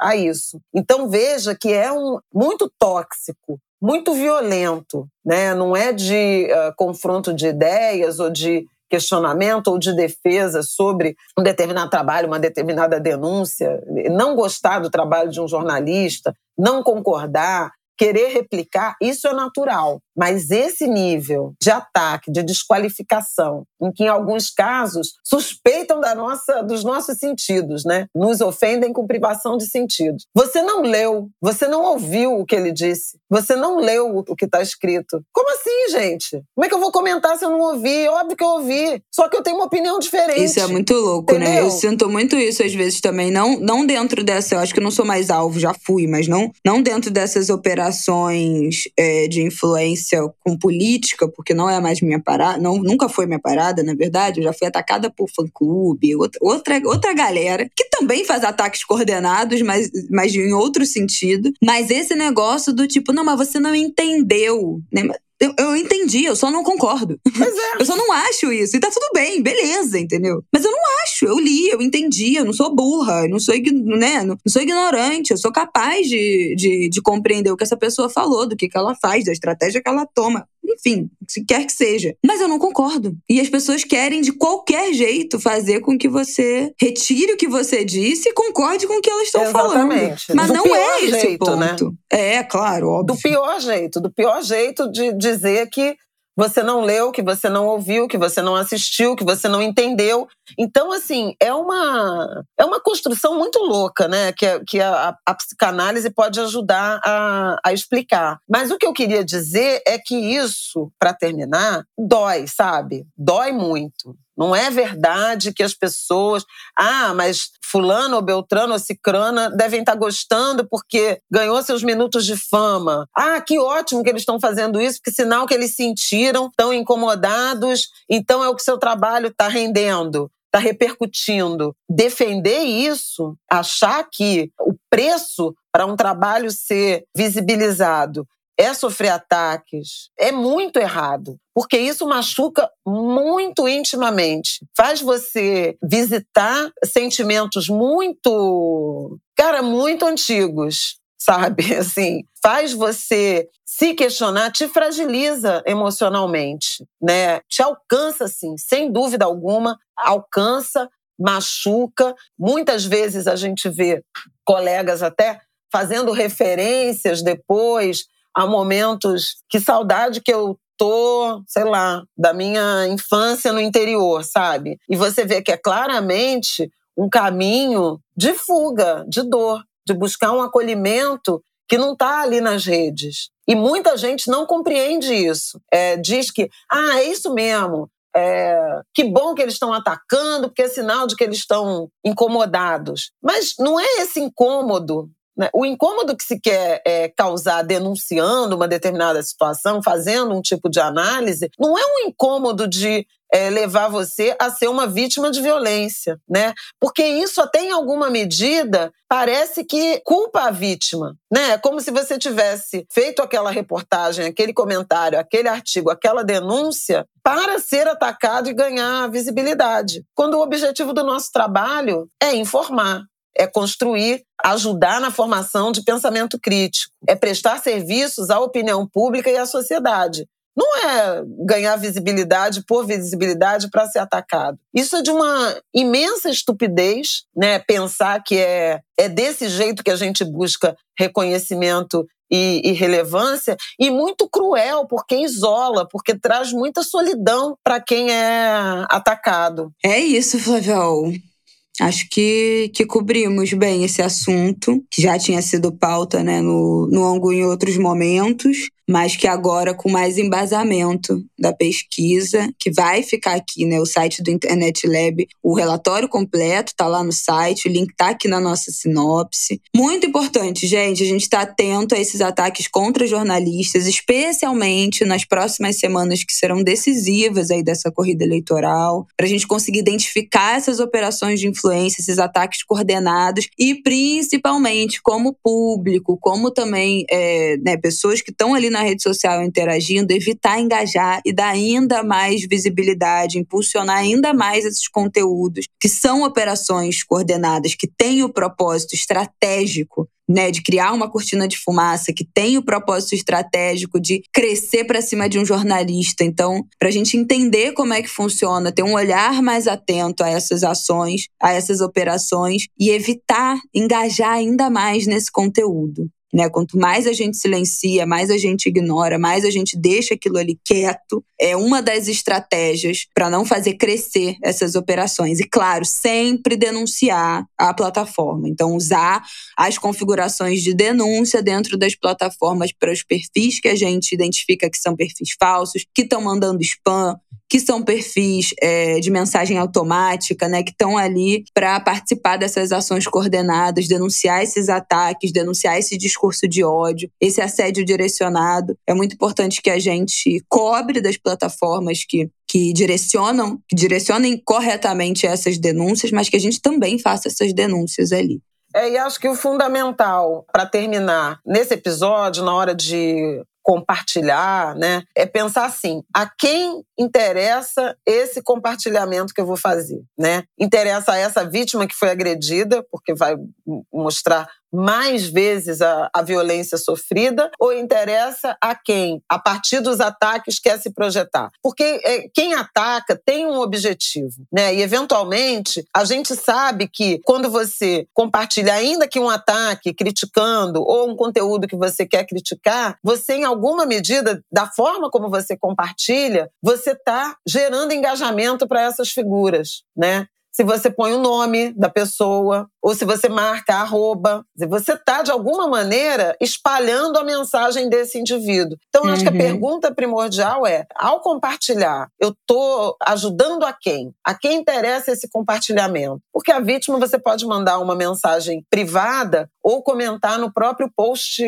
a isso. Então veja que é um muito tóxico, muito violento, né? Não é de uh, confronto de ideias ou de questionamento ou de defesa sobre um determinado trabalho, uma determinada denúncia, não gostar do trabalho de um jornalista, não concordar, querer replicar, isso é natural. Mas esse nível de ataque, de desqualificação, em que em alguns casos suspeitam da nossa, dos nossos sentidos, né? Nos ofendem com privação de sentidos. Você não leu, você não ouviu o que ele disse, você não leu o que está escrito. Como assim, gente? Como é que eu vou comentar se eu não ouvi? Óbvio que eu ouvi, só que eu tenho uma opinião diferente. Isso é muito louco, Entendeu? né? Eu sinto muito isso às vezes também, não, não dentro dessa, eu acho que eu não sou mais alvo, já fui, mas não, não dentro dessas operações é, de influência com política, porque não é mais minha parada, não, nunca foi minha parada, na verdade. Eu já fui atacada por fã-clube, outra, outra, galera, que também faz ataques coordenados, mas, mas em outro sentido. Mas esse negócio do tipo, não, mas você não entendeu. Né? Eu, eu entendi, eu só não concordo. É. (laughs) eu só não acho isso. E tá tudo bem, beleza, entendeu? Mas eu não acho. Eu li, eu entendi, eu não sou burra, eu não sou, né, não sou ignorante, eu sou capaz de, de, de compreender o que essa pessoa falou, do que, que ela faz, da estratégia que ela toma enfim, se quer que seja. Mas eu não concordo. E as pessoas querem de qualquer jeito fazer com que você retire o que você disse e concorde com o que elas estão falando. Mas do não é esse jeito, né? ponto. Né? É, claro, óbvio. Do pior jeito, do pior jeito de dizer que você não leu, que você não ouviu, que você não assistiu, que você não entendeu. Então, assim, é uma, é uma construção muito louca, né? Que, que a, a psicanálise pode ajudar a, a explicar. Mas o que eu queria dizer é que isso, para terminar, dói, sabe? Dói muito. Não é verdade que as pessoas, ah, mas fulano ou beltrano ou cicrana devem estar gostando porque ganhou seus minutos de fama. Ah, que ótimo que eles estão fazendo isso, porque sinal que eles sentiram, estão incomodados, então é o que seu trabalho está rendendo está repercutindo. Defender isso, achar que o preço para um trabalho ser visibilizado é sofrer ataques, é muito errado, porque isso machuca muito intimamente. Faz você visitar sentimentos muito, cara, muito antigos, sabe? (laughs) Assim, faz você se questionar, te fragiliza emocionalmente, né? Te alcança, assim, sem dúvida alguma, alcança, machuca. Muitas vezes a gente vê colegas até fazendo referências depois há momentos, que saudade que eu tô, sei lá, da minha infância no interior, sabe? E você vê que é claramente um caminho de fuga, de dor, de buscar um acolhimento que não está ali nas redes. E muita gente não compreende isso. É, diz que, ah, é isso mesmo. É, que bom que eles estão atacando, porque é sinal de que eles estão incomodados. Mas não é esse incômodo né? O incômodo que se quer é, causar denunciando uma determinada situação, fazendo um tipo de análise, não é um incômodo de é, levar você a ser uma vítima de violência, né? Porque isso até em alguma medida parece que culpa a vítima, né? É como se você tivesse feito aquela reportagem, aquele comentário, aquele artigo, aquela denúncia para ser atacado e ganhar visibilidade. Quando o objetivo do nosso trabalho é informar, é construir, ajudar na formação de pensamento crítico, é prestar serviços à opinião pública e à sociedade. Não é ganhar visibilidade por visibilidade para ser atacado. Isso é de uma imensa estupidez, né? Pensar que é, é desse jeito que a gente busca reconhecimento e, e, relevância, e muito cruel, porque isola, porque traz muita solidão para quem é atacado. É isso, Flavio. Acho que, que cobrimos bem esse assunto, que já tinha sido pauta né, no, no ângulo em outros momentos, mas que agora com mais embasamento da pesquisa, que vai ficar aqui, né, o site do Internet Lab, o relatório completo tá lá no site, o link tá aqui na nossa sinopse. Muito importante, gente, a gente está atento a esses ataques contra jornalistas, especialmente nas próximas semanas que serão decisivas aí dessa corrida eleitoral, para a gente conseguir identificar essas operações de influência, esses ataques coordenados e principalmente como público, como também é, né, pessoas que estão ali na rede social interagindo, evitar engajar e dar ainda mais visibilidade, impulsionar ainda mais esses conteúdos que são operações coordenadas, que têm o propósito estratégico né, de criar uma cortina de fumaça que tem o propósito estratégico de crescer para cima de um jornalista. Então, para a gente entender como é que funciona, ter um olhar mais atento a essas ações, a essas operações e evitar engajar ainda mais nesse conteúdo. Né? Quanto mais a gente silencia, mais a gente ignora, mais a gente deixa aquilo ali quieto, é uma das estratégias para não fazer crescer essas operações. E, claro, sempre denunciar a plataforma. Então, usar as configurações de denúncia dentro das plataformas para os perfis que a gente identifica que são perfis falsos, que estão mandando spam, que são perfis é, de mensagem automática, né, que estão ali para participar dessas ações coordenadas, denunciar esses ataques, denunciar esse discurso de ódio, esse assédio direcionado. É muito importante que a gente cobre das plataformas que que direcionam, que direcionem corretamente essas denúncias, mas que a gente também faça essas denúncias ali. É, e acho que o fundamental para terminar nesse episódio, na hora de compartilhar, né? É pensar assim: a quem interessa esse compartilhamento que eu vou fazer, né? Interessa a essa vítima que foi agredida, porque vai mostrar mais vezes a, a violência sofrida ou interessa a quem, a partir dos ataques, quer se projetar? Porque é, quem ataca tem um objetivo, né? E eventualmente a gente sabe que quando você compartilha, ainda que um ataque criticando ou um conteúdo que você quer criticar, você, em alguma medida, da forma como você compartilha, você está gerando engajamento para essas figuras, né? Se você põe o nome da pessoa, ou se você marca arroba. Você está, de alguma maneira, espalhando a mensagem desse indivíduo. Então, acho que a uhum. pergunta primordial é: ao compartilhar, eu estou ajudando a quem? A quem interessa esse compartilhamento? Porque a vítima você pode mandar uma mensagem privada ou comentar no próprio post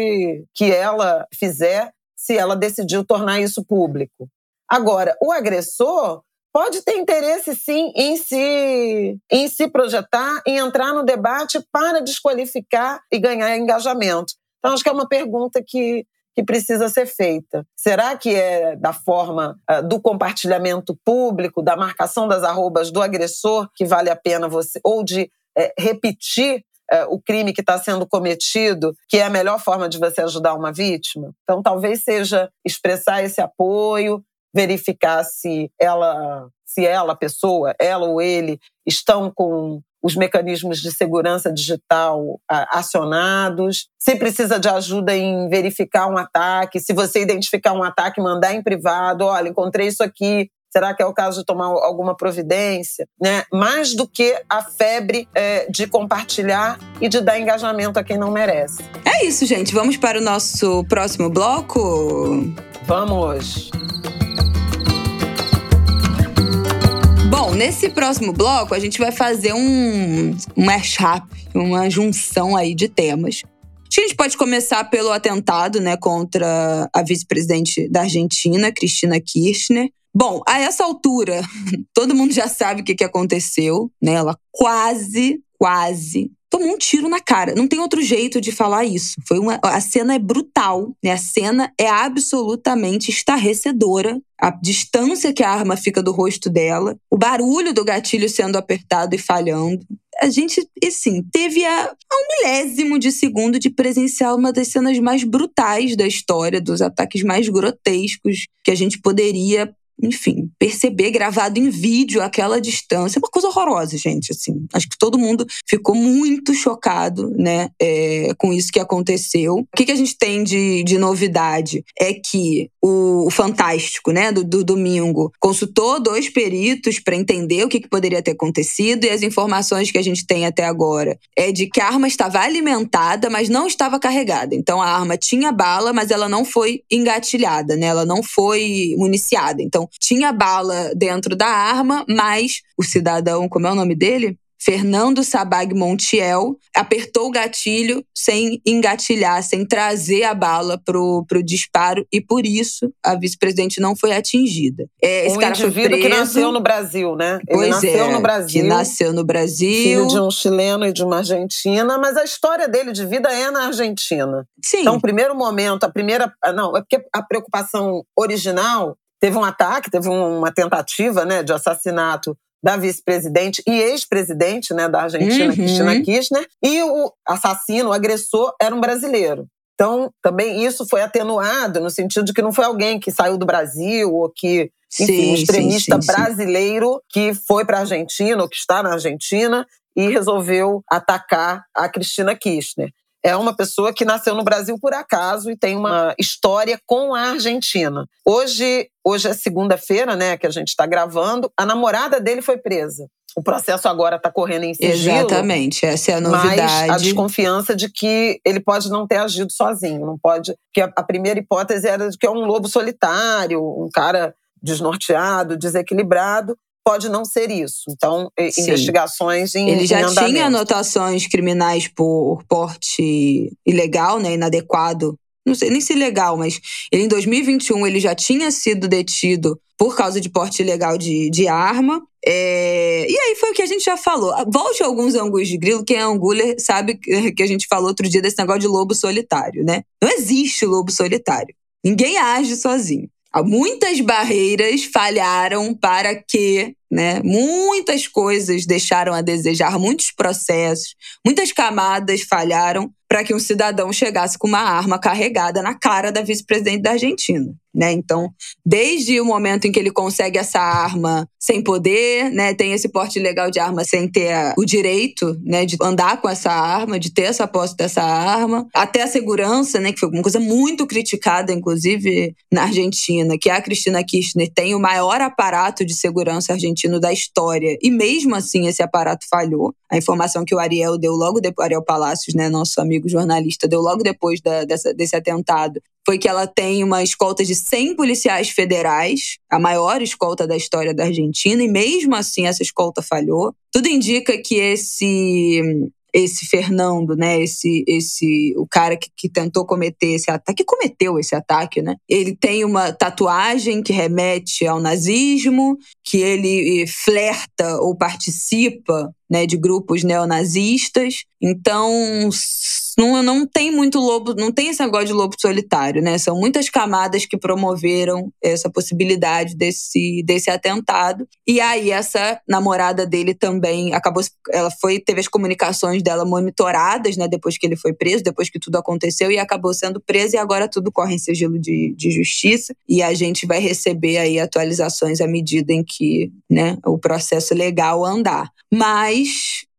que ela fizer, se ela decidiu tornar isso público. Agora, o agressor pode ter interesse sim em se, em se projetar, em entrar no debate para desqualificar e ganhar engajamento. Então, acho que é uma pergunta que, que precisa ser feita. Será que é da forma uh, do compartilhamento público, da marcação das arrobas do agressor que vale a pena você, ou de é, repetir é, o crime que está sendo cometido, que é a melhor forma de você ajudar uma vítima? Então, talvez seja expressar esse apoio, verificar se ela, se ela, a pessoa, ela ou ele, estão com os mecanismos de segurança digital acionados, se precisa de ajuda em verificar um ataque, se você identificar um ataque, mandar em privado, olha, encontrei isso aqui, Será que é o caso de tomar alguma providência? Né? Mais do que a febre é, de compartilhar e de dar engajamento a quem não merece. É isso, gente. Vamos para o nosso próximo bloco? Vamos! Bom, nesse próximo bloco a gente vai fazer um, um mashup, uma junção aí de temas. A gente pode começar pelo atentado né, contra a vice-presidente da Argentina, Cristina Kirchner. Bom, a essa altura, (laughs) todo mundo já sabe o que, que aconteceu. Né? Ela quase, quase tomou um tiro na cara. Não tem outro jeito de falar isso. Foi uma, a cena é brutal, né? A cena é absolutamente estarrecedora. A distância que a arma fica do rosto dela, o barulho do gatilho sendo apertado e falhando. A gente, assim, teve a, a um milésimo de segundo de presenciar uma das cenas mais brutais da história, dos ataques mais grotescos que a gente poderia enfim, perceber gravado em vídeo aquela distância. É uma coisa horrorosa, gente. Assim, acho que todo mundo ficou muito chocado, né, é, com isso que aconteceu. O que, que a gente tem de, de novidade é que o, o Fantástico, né, do, do, domingo, consultou dois peritos para entender o que, que poderia ter acontecido e as informações que a gente tem até agora é de que a arma estava alimentada, mas não estava carregada. Então a arma tinha bala, mas ela não foi engatilhada, né? Ela não foi municiada. Então tinha bala dentro da arma, mas o cidadão, como é o nome dele? Fernando Sabag Montiel apertou o gatilho sem engatilhar, sem trazer a bala pro, pro disparo e por isso a vice-presidente não foi atingida. É, esse um cara foi preso, que nasceu no Brasil, né? Ele pois nasceu é, no Brasil. Que nasceu no Brasil. Filho de um chileno e de uma argentina, mas a história dele de vida é na Argentina. Sim. Então, o primeiro momento, a primeira. Não, é porque a preocupação original teve um ataque, teve uma tentativa né, de assassinato da vice-presidente e ex-presidente né, da Argentina, uhum. Cristina Kirchner, e o assassino, o agressor, era um brasileiro. Então, também isso foi atenuado no sentido de que não foi alguém que saiu do Brasil ou que, enfim, sim, um extremista sim, sim, brasileiro que foi para a Argentina ou que está na Argentina e resolveu atacar a Cristina Kirchner é uma pessoa que nasceu no Brasil por acaso e tem uma história com a Argentina. Hoje, hoje é segunda-feira, né, que a gente está gravando. A namorada dele foi presa. O processo agora está correndo em sigilo. Exatamente, essa é a novidade. Mas a desconfiança de que ele pode não ter agido sozinho, não pode. Que a primeira hipótese era de que é um lobo solitário, um cara desnorteado, desequilibrado, pode não ser isso. Então, Sim. investigações em Ele já em tinha anotações criminais por porte ilegal, né, inadequado. Não sei nem se legal, mas ele em 2021 ele já tinha sido detido por causa de porte ilegal de, de arma. É... E aí foi o que a gente já falou. Volte a alguns ângulos de grilo. Quem é anguler sabe que a gente falou outro dia desse negócio de lobo solitário, né? Não existe lobo solitário. Ninguém age sozinho. Muitas barreiras falharam para que né? Muitas coisas deixaram a desejar, muitos processos, muitas camadas falharam para que um cidadão chegasse com uma arma carregada na cara da vice-presidente da Argentina. Né? Então, desde o momento em que ele consegue essa arma sem poder, né, tem esse porte legal de arma sem ter o direito né, de andar com essa arma, de ter essa posse dessa arma, até a segurança, né, que foi uma coisa muito criticada, inclusive na Argentina, que a Cristina Kirchner tem o maior aparato de segurança argentino da história, e mesmo assim esse aparato falhou. A informação que o Ariel deu logo depois, Ariel Palácios, né, nosso amigo jornalista, deu logo depois da, dessa, desse atentado, foi que ela tem uma escolta de 100 policiais federais, a maior escolta da história da Argentina, e mesmo assim essa escolta falhou. Tudo indica que esse esse Fernando, né, esse esse o cara que, que tentou cometer esse ataque, que cometeu esse ataque, né? Ele tem uma tatuagem que remete ao nazismo, que ele flerta ou participa, né, de grupos neonazistas. Então, não, não tem muito lobo, não tem esse negócio de lobo solitário, né? São muitas camadas que promoveram essa possibilidade desse, desse atentado. E aí, essa namorada dele também acabou. Ela foi, teve as comunicações dela monitoradas, né? Depois que ele foi preso, depois que tudo aconteceu, e acabou sendo presa, e agora tudo corre em sigilo de, de justiça. E a gente vai receber aí atualizações à medida em que né, o processo legal andar. Mas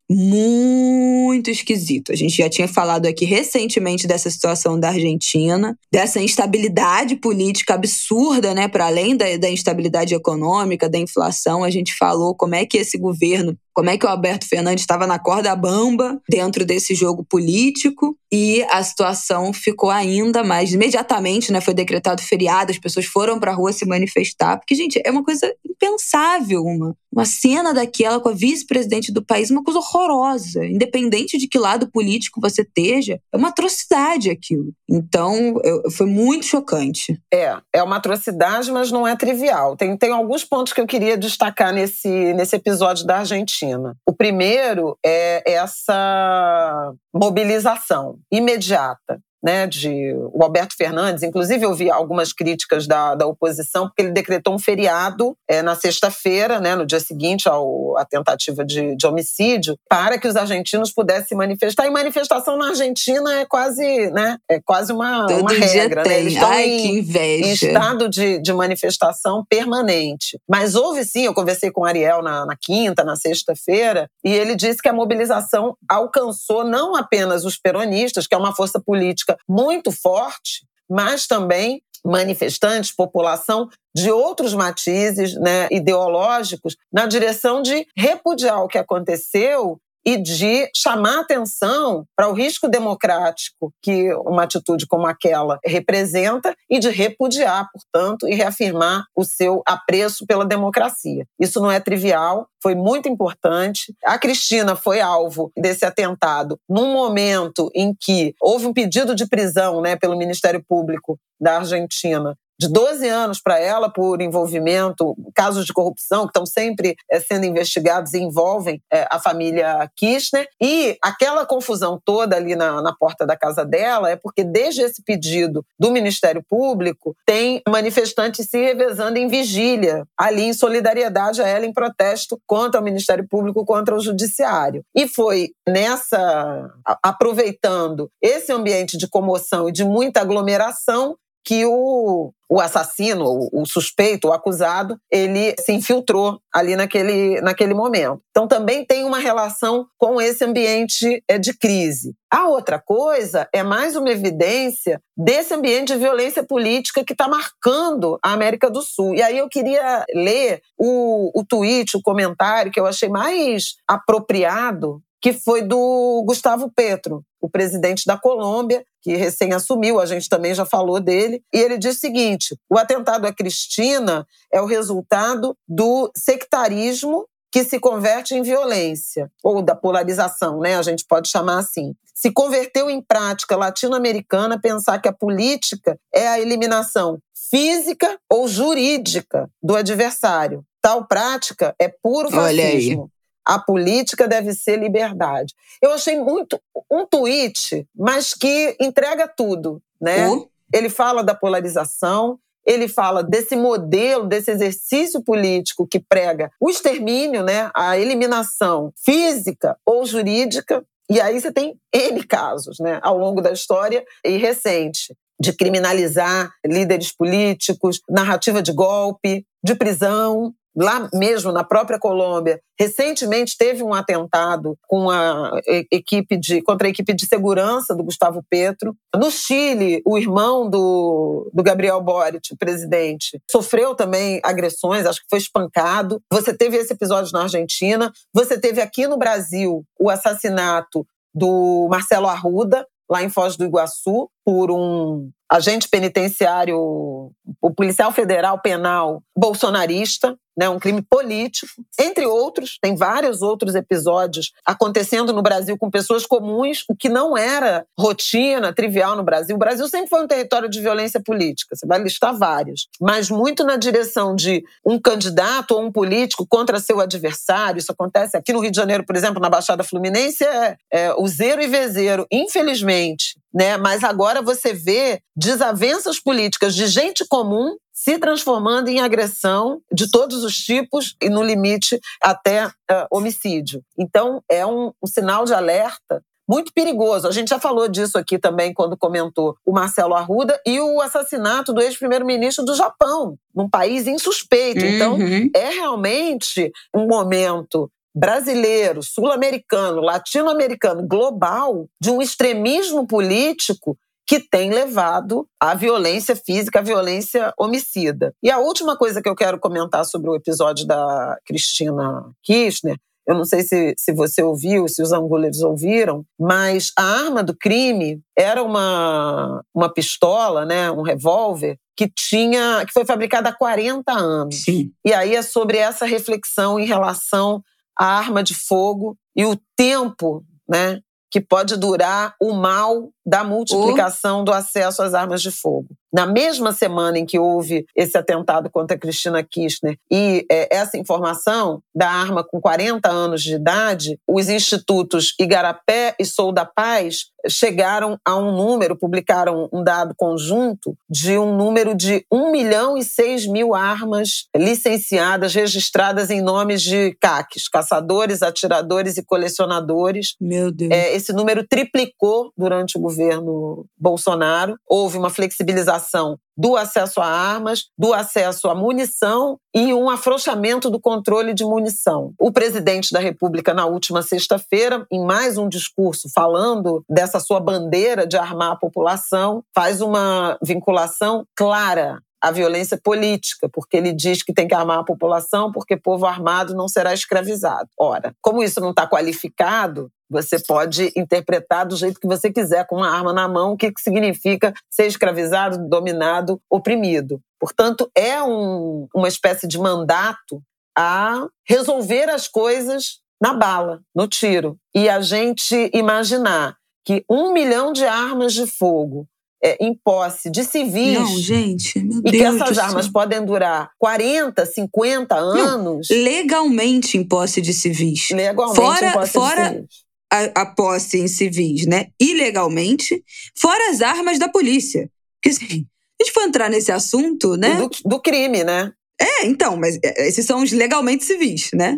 muito esquisito. A gente já tinha falado aqui recentemente dessa situação da Argentina, dessa instabilidade política absurda, né? Para além da, da instabilidade econômica, da inflação, a gente falou como é que esse governo como é que o Alberto Fernandes estava na corda bamba dentro desse jogo político e a situação ficou ainda mais imediatamente, né, foi decretado feriado, as pessoas foram para a rua se manifestar, porque gente, é uma coisa impensável, uma uma cena daquela com a vice-presidente do país, uma coisa horrorosa, independente de que lado político você esteja, é uma atrocidade aquilo. Então, eu, foi muito chocante. É, é uma atrocidade, mas não é trivial. Tem, tem alguns pontos que eu queria destacar nesse, nesse episódio da Argentina. O primeiro é essa mobilização imediata né, de o Alberto Fernandes, inclusive eu vi algumas críticas da, da oposição, porque ele decretou um feriado é, na sexta-feira, né, no dia seguinte ao, à tentativa de, de homicídio, para que os argentinos pudessem se manifestar. E manifestação na Argentina é quase, né, é quase uma, Todo uma regra. Né? Eles estão Ai, em, em, estado de, de manifestação permanente. Mas houve sim, eu conversei com o Ariel na, na quinta, na sexta-feira, e ele disse que a mobilização alcançou não apenas os peronistas, que é uma força política muito forte, mas também manifestantes, população de outros matizes né, ideológicos, na direção de repudiar o que aconteceu e de chamar atenção para o risco democrático que uma atitude como aquela representa e de repudiar, portanto, e reafirmar o seu apreço pela democracia. Isso não é trivial, foi muito importante. A Cristina foi alvo desse atentado num momento em que houve um pedido de prisão né, pelo Ministério Público da Argentina de 12 anos para ela por envolvimento, casos de corrupção que estão sempre é, sendo investigados e envolvem é, a família Kirchner. E aquela confusão toda ali na, na porta da casa dela é porque, desde esse pedido do Ministério Público, tem manifestantes se revezando em vigília, ali em solidariedade a ela, em protesto contra o Ministério Público, contra o Judiciário. E foi nessa, aproveitando esse ambiente de comoção e de muita aglomeração, que o, o assassino, o, o, suspeito, o acusado, ele se infiltrou ali naquele, naquele momento. Então também tem uma relação com esse ambiente é, de crise. A outra coisa é mais uma evidência desse ambiente de violência política que está marcando a América do Sul. E aí eu queria ler o, o tweet, o comentário que eu achei mais apropriado que foi do Gustavo Petro, o presidente da Colômbia, que recém assumiu, a gente também já falou dele, e ele diz o seguinte: o atentado à Cristina é o resultado do sectarismo que se converte em violência, ou da polarização, né? A gente pode chamar assim. Se converteu em prática latino-americana pensar que a política é a eliminação física ou jurídica do adversário. Tal prática é puro fascismo a política deve ser liberdade. Eu achei muito um tweet, mas que entrega tudo, né? Uhum. Ele fala da polarização, ele fala desse modelo, desse exercício político que prega o extermínio, né, a eliminação física ou jurídica. E aí você tem N casos né, ao longo da história e recente de criminalizar líderes políticos, narrativa de golpe, de prisão, lá mesmo na própria Colômbia, recentemente teve um atentado com a equipe de contra a equipe de segurança do Gustavo Petro. No Chile, o irmão do, do Gabriel Boric, presidente, sofreu também agressões, acho que foi espancado. Você teve esse episódio na Argentina, você teve aqui no Brasil o assassinato do Marcelo Arruda, lá em Foz do Iguaçu, por um agente penitenciário, o policial federal penal bolsonarista, né, um crime político, entre outros, tem vários outros episódios acontecendo no Brasil com pessoas comuns, o que não era rotina, trivial no Brasil. O Brasil sempre foi um território de violência política, você vai listar vários, mas muito na direção de um candidato ou um político contra seu adversário. Isso acontece aqui no Rio de Janeiro, por exemplo, na Baixada Fluminense, é, é o zero e vezeiro, infelizmente. Né? Mas agora você vê desavenças políticas de gente comum se transformando em agressão de todos os tipos e, no limite, até uh, homicídio. Então, é um, um sinal de alerta muito perigoso. A gente já falou disso aqui também quando comentou o Marcelo Arruda e o assassinato do ex-primeiro-ministro do Japão, num país insuspeito. Então, uhum. Então, é realmente um momento brasileiro, sul-americano, latino-americano, global, de um extremismo político que tem levado à violência física, à violência homicida. E a última coisa que eu quero comentar sobre o episódio da Cristina Kirchner, eu não sei se, se você ouviu, se os angulares ouviram, mas a arma do crime era uma, uma pistola, né, um revólver, que tinha que foi fabricada há 40 anos. Sim. E aí é sobre essa reflexão em relação à arma de fogo e o tempo né, que pode durar o mal da multiplicação do acesso às armas de fogo. Na mesma semana em que houve esse atentado contra Cristina Kirchner e é, essa informação da arma com 40 anos de idade, os institutos Igarapé e Sou da Paz chegaram a um número, publicaram um dado conjunto de um número de 1 milhão e 6 mil armas licenciadas, registradas em nomes de CACs, caçadores, atiradores e colecionadores. Meu Deus. É, esse número triplicou durante o governo Bolsonaro. Houve uma flexibilização do acesso a armas, do acesso à munição e um afrouxamento do controle de munição. O presidente da República, na última sexta-feira, em mais um discurso falando dessa sua bandeira de armar a população, faz uma vinculação clara à violência política, porque ele diz que tem que armar a população porque povo armado não será escravizado. Ora, como isso não está qualificado, você pode interpretar do jeito que você quiser, com uma arma na mão, o que significa ser escravizado, dominado, oprimido. Portanto, é um, uma espécie de mandato a resolver as coisas na bala, no tiro. E a gente imaginar que um milhão de armas de fogo é, em posse de civis. Não, gente, meu Deus. E que essas armas podem durar 40, 50 anos. Não, legalmente em posse de civis. Legalmente fora, em posse fora de civis. A, a posse em civis, né? Ilegalmente, fora as armas da polícia. Porque assim, a gente for entrar nesse assunto, né? Do, do crime, né? É, então, mas é, esses são os legalmente civis, né?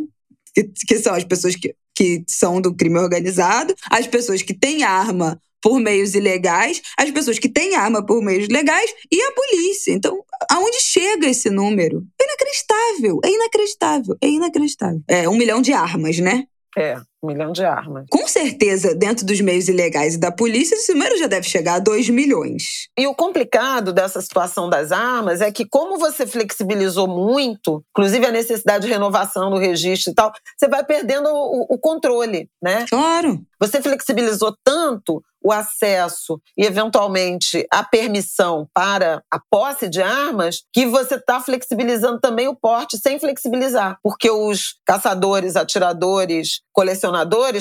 Que, que são as pessoas que, que são do crime organizado, as pessoas que têm arma por meios ilegais, as pessoas que têm arma por meios legais e a polícia. Então, aonde chega esse número? É inacreditável, é inacreditável, é inacreditável. É um milhão de armas, né? É, um milhão de armas. Com certeza, dentro dos meios ilegais e da polícia, esse número já deve chegar a 2 milhões. E o complicado dessa situação das armas é que, como você flexibilizou muito, inclusive a necessidade de renovação do registro e tal, você vai perdendo o, o controle, né? Claro. Você flexibilizou tanto o acesso e, eventualmente, a permissão para a posse de armas, que você está flexibilizando também o porte sem flexibilizar. Porque os caçadores, atiradores, colecionadores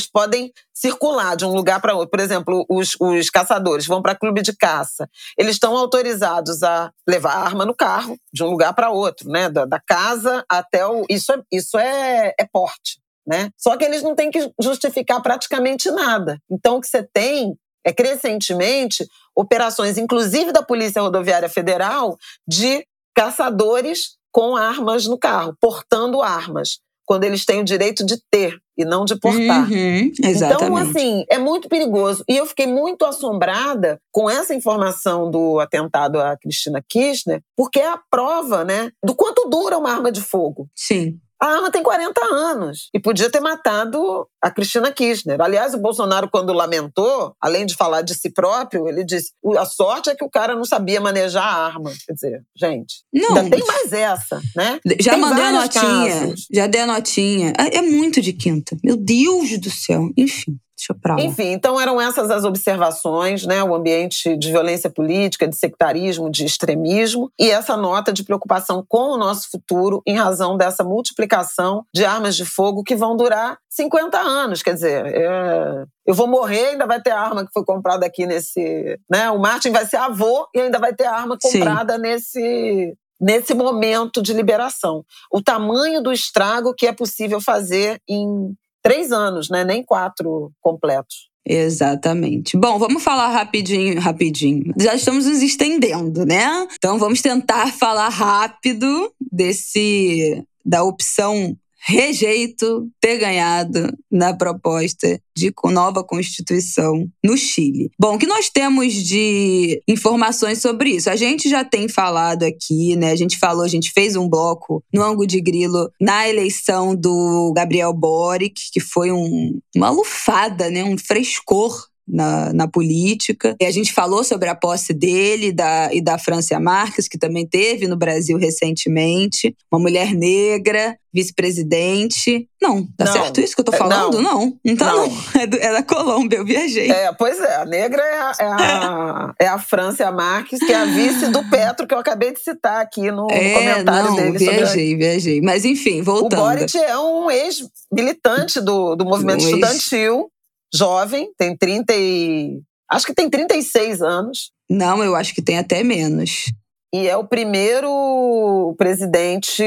podem circular de um lugar para outro. Por exemplo, os, os caçadores vão para clube de caça. Eles estão autorizados a levar a arma no carro de um lugar para outro, né? Da, da, casa até o. Isso é, isso é, é porte. Né? Só que eles não têm que justificar praticamente nada. Então, o que você tem é crescentemente operações, inclusive da Polícia Rodoviária Federal, de caçadores com armas no carro, portando armas, quando eles têm o direito de ter e não de portar. Uhum, então, assim, é muito perigoso. E eu fiquei muito assombrada com essa informação do atentado a Cristina Kirchner, porque é a prova, né, do quanto dura uma arma de fogo. Sim. A arma tem 40 anos e podia ter matado a Cristina Kirchner. Aliás, o Bolsonaro, quando lamentou, além de falar de si próprio, ele disse: a sorte é que o cara não sabia manejar a arma. Quer dizer, gente, não, ainda tem mais essa, né? Já tem mandei a notinha. Casos. Já dei a notinha. É, é muito de quinta. Meu Deus do céu. Enfim. Deixa pra lá. Enfim, então eram essas as observações, né? O ambiente de violência política, de sectarismo, de extremismo e essa nota de preocupação com o nosso futuro em razão dessa multiplicação de armas de fogo que vão durar 50 anos. Quer dizer, é... eu vou morrer, ainda vai ter arma que foi comprada aqui nesse. Né? O Martin vai ser avô e ainda vai ter arma comprada Sim. nesse nesse momento de liberação. O tamanho do estrago que é possível fazer em três anos, né? Nem quatro completos. Exatamente. Bom, vamos falar rapidinho, rapidinho. Já estamos nos estendendo, né? Então vamos tentar falar rápido desse da opção rejeito ter ganhado na proposta de nova Constituição no Chile. Bom, o que nós temos de informações sobre isso? A gente já tem falado aqui, né? A gente falou, a gente fez um bloco no ângulo de grilo na eleição do Gabriel Boric, que foi um, uma lufada, né? Um frescor na, na política. E a gente falou sobre a posse dele da, e da Francia Marques, que também teve no Brasil recentemente. Uma mulher negra, vice-presidente. Não, tá não, certo isso que eu tô falando? Não. Não, então não. não. (laughs) É, do, é, da Colômbia, eu viajei. É, pois é, a negra é a, é a, (laughs) é a Francia Marques, que é a vice do Petro, que eu acabei de citar aqui no, é, no comentário não, dele. Viajei, a... viajei. Mas enfim, voltando. O Boric é um ex-militante do, do movimento um estudantil. Jovem, tem 30 e acho que tem 36 anos. Não, eu acho que tem até menos. E é o primeiro presidente,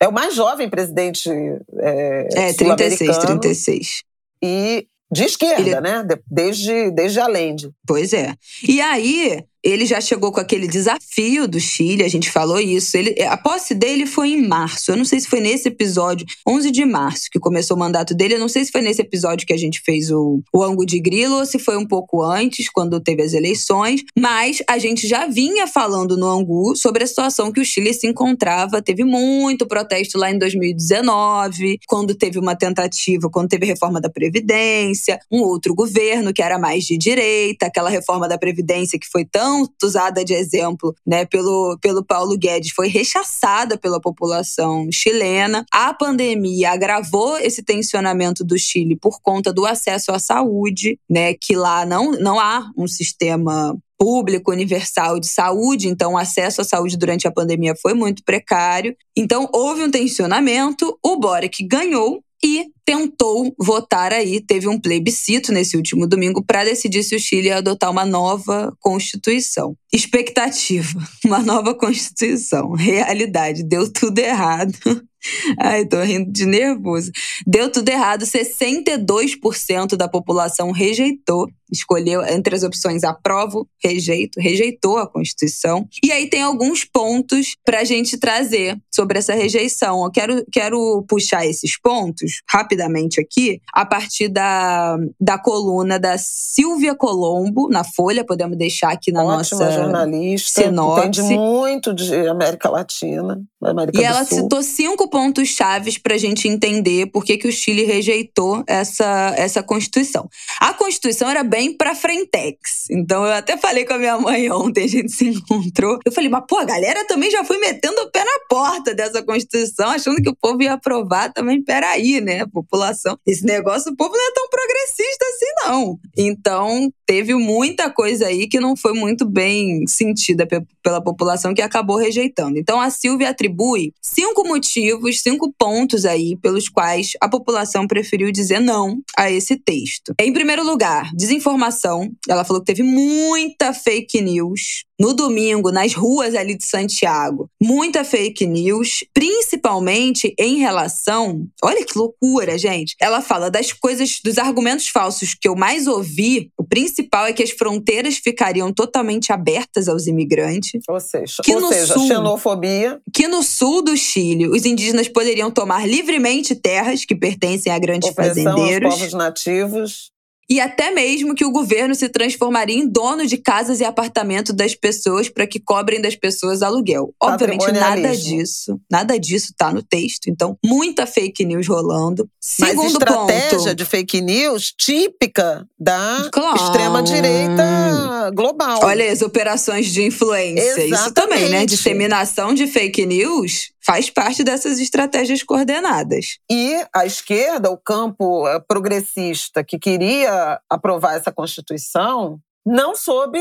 é o mais jovem presidente é, É, 36, 36. E de esquerda, Ele... né? Desde, desde Allende. Pois é. E aí, ele já chegou com aquele desafio do Chile, a gente falou isso. Ele, a posse dele foi em março. Eu não sei se foi nesse episódio, 11 de março, que começou o mandato dele. Eu não sei se foi nesse episódio que a gente fez o, o ângulo de grilo ou se foi um pouco antes, quando teve as eleições. Mas a gente já vinha falando no Angu sobre a situação que o Chile se encontrava. Teve muito protesto lá em 2019, quando teve uma tentativa, quando teve reforma da Previdência, um outro governo que era mais de direita, aquela reforma da Previdência que foi tão tanto usada de exemplo né, pelo, pelo Paulo Guedes, foi rechaçada pela população chilena. A pandemia agravou esse tensionamento do Chile por conta do acesso à saúde, né, que lá não, não há um sistema público universal de saúde, então o acesso à saúde durante a pandemia foi muito precário. Então houve um tensionamento, o Boric ganhou e tentou votar aí, teve um plebiscito nesse último domingo para decidir se o Chile ia adotar uma nova constituição. Expectativa, (laughs) uma nova constituição. Realidade, deu tudo errado. (laughs) Ai, tô rindo de nervoso. Deu tudo errado. 62% da população rejeitou, escolheu entre as opções aprovo, rejeito, rejeitou a Constituição. E aí tem alguns pontos pra gente trazer sobre essa rejeição. Eu quero, quero puxar esses pontos rapidamente aqui, a partir da, da coluna da Silvia Colombo, na Folha, podemos deixar aqui na Ótima nossa jornalista, sinopse. entende muito de América Latina, América e ela Sul. citou cinco pontos chaves para a gente entender por que, que o Chile rejeitou essa, essa Constituição. A Constituição era bem para frentex. Então eu até falei com a minha mãe ontem, a gente se encontrou. Eu falei, mas pô, a galera também já foi metendo o pé na porta dessa Constituição, achando que o povo ia aprovar também. Peraí, né? População. Esse negócio, o povo não é tão progressista não. Então, teve muita coisa aí que não foi muito bem sentida pela população que acabou rejeitando. Então, a Silvia atribui cinco motivos, cinco pontos aí pelos quais a população preferiu dizer não a esse texto. Em primeiro lugar, desinformação. Ela falou que teve muita fake news no domingo nas ruas ali de Santiago. Muita fake news, principalmente em relação. Olha que loucura, gente. Ela fala das coisas, dos argumentos falsos que eu mais ouvi. O principal é que as fronteiras ficariam totalmente abertas aos imigrantes. Ou seja, que ou no seja sul, xenofobia. Que no sul do Chile, os indígenas poderiam tomar livremente terras que pertencem a grandes fazendeiros. Aos povos nativos e até mesmo que o governo se transformaria em dono de casas e apartamentos das pessoas para que cobrem das pessoas aluguel. Obviamente nada disso, nada disso tá no texto. Então, muita fake news rolando. Segundo Mas estratégia ponto, de fake news típica da claro. extrema direita global. Olha as operações de influência, Exatamente. isso também, né? Disseminação de fake news faz parte dessas estratégias coordenadas. E a esquerda, o campo eh, progressista que queria aprovar essa Constituição, não soube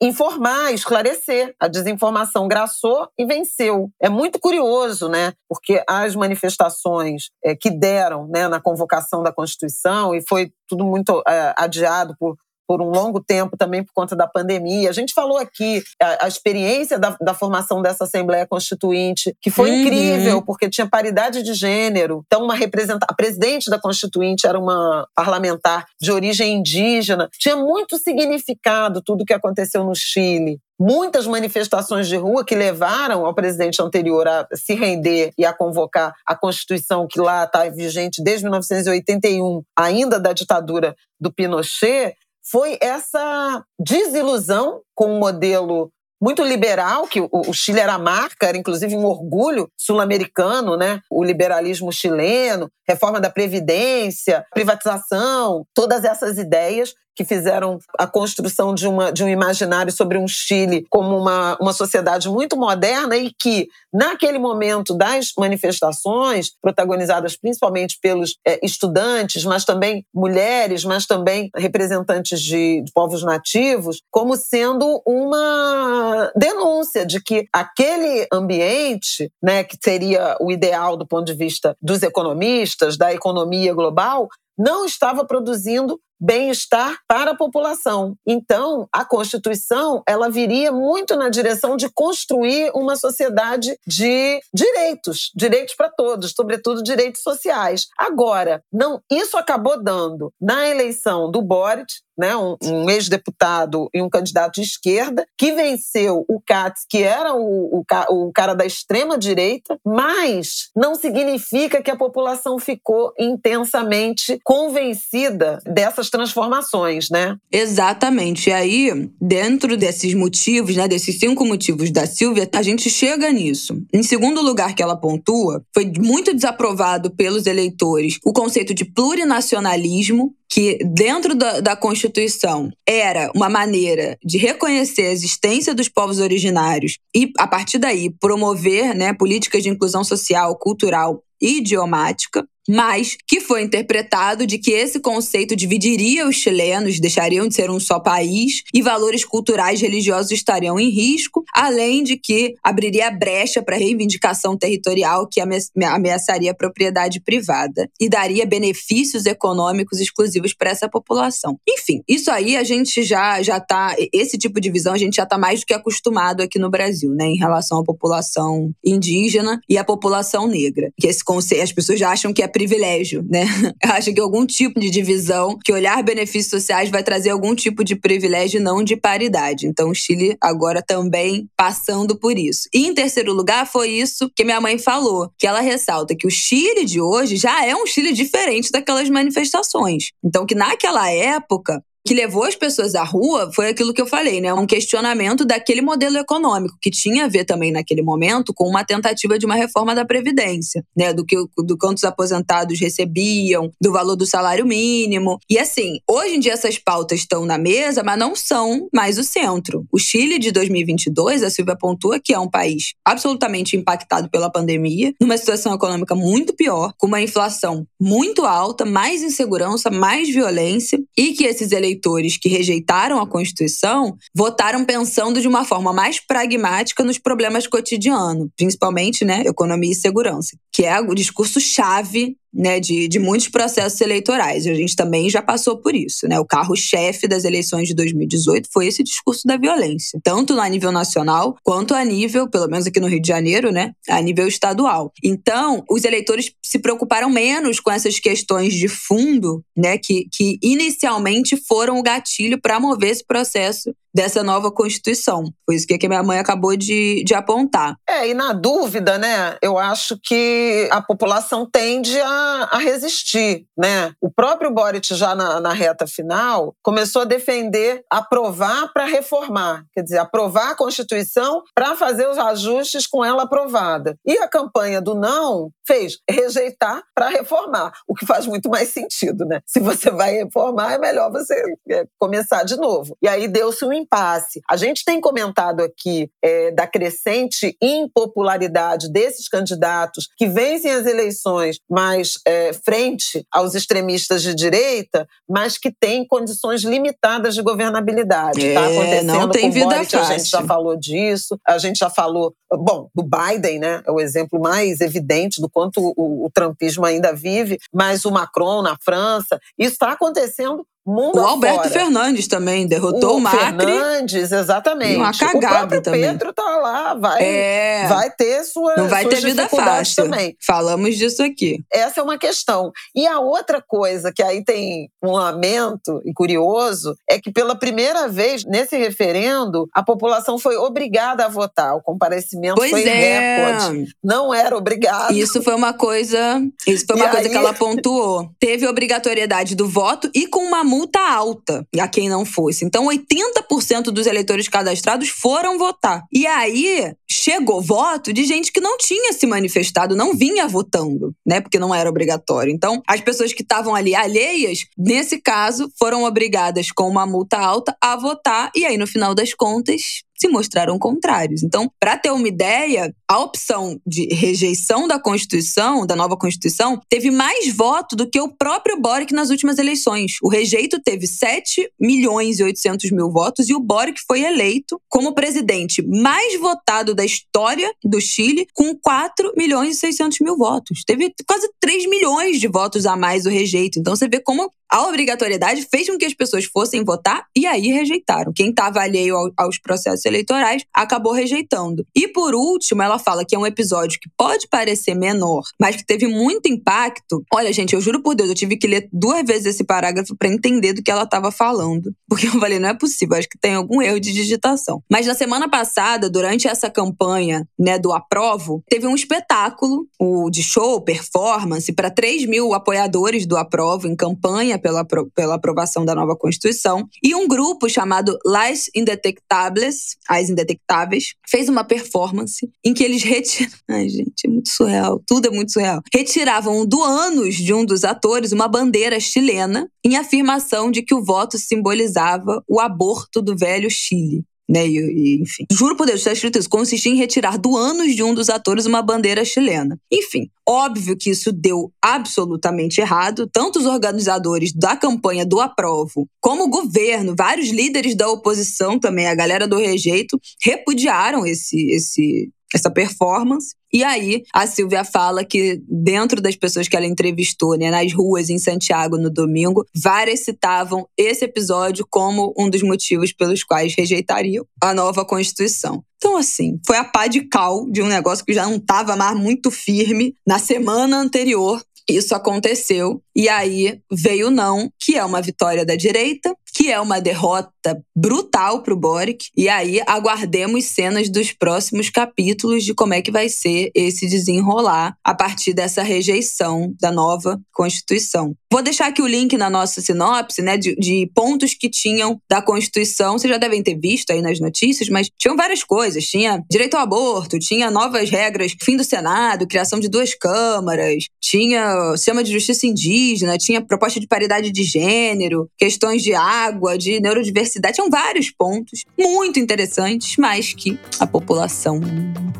informar, esclarecer. A desinformação graçou e venceu. É muito curioso, né? Porque as manifestações é, que deram né, na convocação da Constituição, e foi tudo muito é, adiado por por um longo tempo também por conta da pandemia. A gente falou aqui a, a experiência da, da, formação dessa Assembleia Constituinte, que foi uhum. incrível, porque tinha paridade de gênero. Então, uma representante, a presidente da Constituinte era uma parlamentar de origem indígena. Tinha muito significado tudo o que aconteceu no Chile muitas manifestações de rua que levaram ao presidente anterior a se render e a convocar a Constituição que lá está vigente desde 1981, ainda da ditadura do Pinochet, foi essa desilusão com o modelo muito liberal, que o Chile era a marca, era inclusive um orgulho sul-americano, né? O liberalismo chileno, reforma da Previdência, privatização, todas essas ideias que fizeram a construção de, uma, de um imaginário sobre um Chile como uma, uma sociedade muito moderna e que, naquele momento das manifestações, protagonizadas principalmente pelos é, estudantes, mas também mulheres, mas também representantes de, de povos nativos, como sendo uma denúncia de que aquele ambiente, né, que seria o ideal do ponto de vista dos economistas, da economia global, não estava produzindo bem-estar para a população. Então, a Constituição, ela viria muito na direção de construir uma sociedade de direitos, direitos para todos, sobretudo direitos sociais. Agora, não, isso acabou dando na eleição do Boric, né, um, um ex-deputado e um candidato de esquerda, que venceu o Katz, que era o, o, o cara da extrema-direita, mas não significa que a população ficou intensamente convencida dessas transformações, né? Exatamente. E aí, dentro desses motivos, né, desses cinco motivos da Silvia, a gente chega nisso. Em segundo lugar que ela pontua, foi muito desaprovado pelos eleitores o conceito de plurinacionalismo, que dentro da, da, Constituição era uma maneira de reconhecer a existência dos povos originários e, a partir daí, promover né, políticas de inclusão social, cultural e idiomática mas que foi interpretado de que esse conceito dividiria os chilenos, deixariam de ser um só país e valores culturais religiosos estariam em risco, além de que abriria brecha para reivindicação territorial que ameaçaria a propriedade privada e daria benefícios econômicos exclusivos para essa população. Enfim, isso aí a gente já já tá esse tipo de visão a gente já está mais do que acostumado aqui no Brasil, né, em relação à população indígena e à população negra. Que esse conceito as pessoas já acham que é privilégio, né? (laughs) Eu acho que algum tipo de divisão, que olhar benefícios sociais vai trazer algum tipo de privilégio, não de paridade. Então, o Chile agora também passando por isso. E em terceiro lugar, foi isso que minha mãe falou, que ela ressalta que o Chile de hoje já é um Chile diferente daquelas manifestações. Então, que naquela época, que levou as pessoas à rua foi aquilo que eu falei, né? Um questionamento daquele modelo econômico, que tinha a ver também naquele momento com uma tentativa de uma reforma da Previdência, né? Do que do quanto os aposentados recebiam, do valor do salário mínimo. E assim, hoje em dia essas pautas estão na mesa, mas não são mais o centro. O Chile de 2022, a Silvia pontua que é um país absolutamente impactado pela pandemia, numa situação econômica muito pior, com uma inflação muito alta, mais insegurança, mais violência, e que esses eleitores eleitores que rejeitaram a Constituição votaram pensando de uma forma mais pragmática nos problemas cotidianos, principalmente, né, economia e segurança, que é o discurso chave né, de, de muitos processos eleitorais. A gente também já passou por isso. Né? O carro-chefe das eleições de 2018 foi esse discurso da violência, tanto a nível nacional quanto a nível, pelo menos aqui no Rio de Janeiro, né, a nível estadual. Então, os eleitores se preocuparam menos com essas questões de fundo, né, que, que inicialmente foram o gatilho para mover esse processo dessa nova Constituição. Foi isso que a minha mãe acabou de, de apontar. É, e na dúvida, né, eu acho que a população tende a, a resistir, né? O próprio Boric, já na, na reta final, começou a defender aprovar para reformar, quer dizer, aprovar a Constituição para fazer os ajustes com ela aprovada. E a campanha do não fez rejeitar para reformar, o que faz muito mais sentido, né? Se você vai reformar, é melhor você é, começar de novo. E aí deu-se um impasse. A gente tem comentado aqui é, da crescente impopularidade desses candidatos que vencem as eleições, mas é, frente aos extremistas de direita, mas que têm condições limitadas de governabilidade. Está é, acontecendo não tem com vida Boric, fácil. a gente já falou disso, a gente já falou, bom, do Biden, né? É o exemplo mais evidente do quanto o, o trumpismo ainda vive, mas o Macron na França, isso está acontecendo Mundo o Alberto afora. Fernandes também derrotou o, o Macri. Fernandes, exatamente. Uma cagada o também. Pedro tá lá, vai, é. vai ter sua Não vai ter vida fácil. Também. Falamos disso aqui. Essa é uma questão. E a outra coisa que aí tem um lamento e curioso é que pela primeira vez nesse referendo a população foi obrigada a votar. O comparecimento pois foi é. recorde. Não era obrigado. Isso foi uma coisa, isso foi uma e coisa aí... que ela pontuou. Teve obrigatoriedade do voto e com uma multa alta a quem não fosse. Então, 80% dos eleitores cadastrados foram votar. E aí chegou voto de gente que não tinha se manifestado, não vinha votando, né? Porque não era obrigatório. Então, as pessoas que estavam ali alheias, nesse caso, foram obrigadas com uma multa alta a votar. E aí, no final das contas, se mostraram contrários. Então, para ter uma ideia, a opção de rejeição da Constituição, da nova Constituição, teve mais voto do que o próprio Boric nas últimas eleições. O rejeito teve 7 milhões e 800 mil votos e o Boric foi eleito como presidente mais votado da história do Chile, com 4 milhões e 600 mil votos. Teve quase 3 milhões de votos a mais o rejeito. Então você vê como a obrigatoriedade fez com que as pessoas fossem votar e aí rejeitaram. Quem estava alheio aos processos eleitorais acabou rejeitando. E por último, ela fala que é um episódio que pode parecer menor, mas que teve muito impacto. Olha, gente, eu juro por Deus, eu tive que ler duas vezes esse parágrafo para entender do que ela estava falando. (laughs) Porque eu falei, não é possível, acho que tem algum erro de digitação. Mas na semana passada, durante essa campanha né, do Aprovo, teve um espetáculo o de show, performance, para 3 mil apoiadores do Aprovo em campanha pela, pela aprovação da nova Constituição. E um grupo chamado Las Indetectables, As Indetectáveis, fez uma performance em que eles retiraram. (laughs) Ai, gente, é muito surreal. Tudo é muito surreal. Retiravam do ânus de um dos atores uma bandeira chilena em afirmação de que o voto simbolizava o aborto do velho Chile né? E, e, enfim. Juro por Deus, está escrito isso. Consistia em retirar do ânus de um dos atores uma bandeira chilena. Enfim, óbvio que isso deu absolutamente errado. Tanto os organizadores da campanha do Aprovo, como o governo, vários líderes da oposição também, a galera do rejeito, repudiaram esse, esse, essa performance. E aí, a Silvia fala que, dentro das pessoas que ela entrevistou, né, nas ruas em Santiago no domingo, várias citavam esse episódio como um dos motivos pelos quais rejeitariam a nova Constituição. Então, assim, foi a pá de cal de um negócio que já não estava mais muito firme na semana anterior isso aconteceu e aí veio o não, que é uma vitória da direita, que é uma derrota brutal para o Boric. E aí aguardemos cenas dos próximos capítulos de como é que vai ser esse desenrolar a partir dessa rejeição da nova Constituição. Vou deixar aqui o link na nossa sinopse, né, de, de pontos que tinham da Constituição. Vocês já devem ter visto aí nas notícias, mas tinham várias coisas. Tinha direito ao aborto, tinha novas regras, fim do Senado, criação de duas câmaras, tinha sistema de justiça indígena, tinha proposta de paridade de gênero, questões de água, de neurodiversidade, tinham vários pontos muito interessantes, mas que a população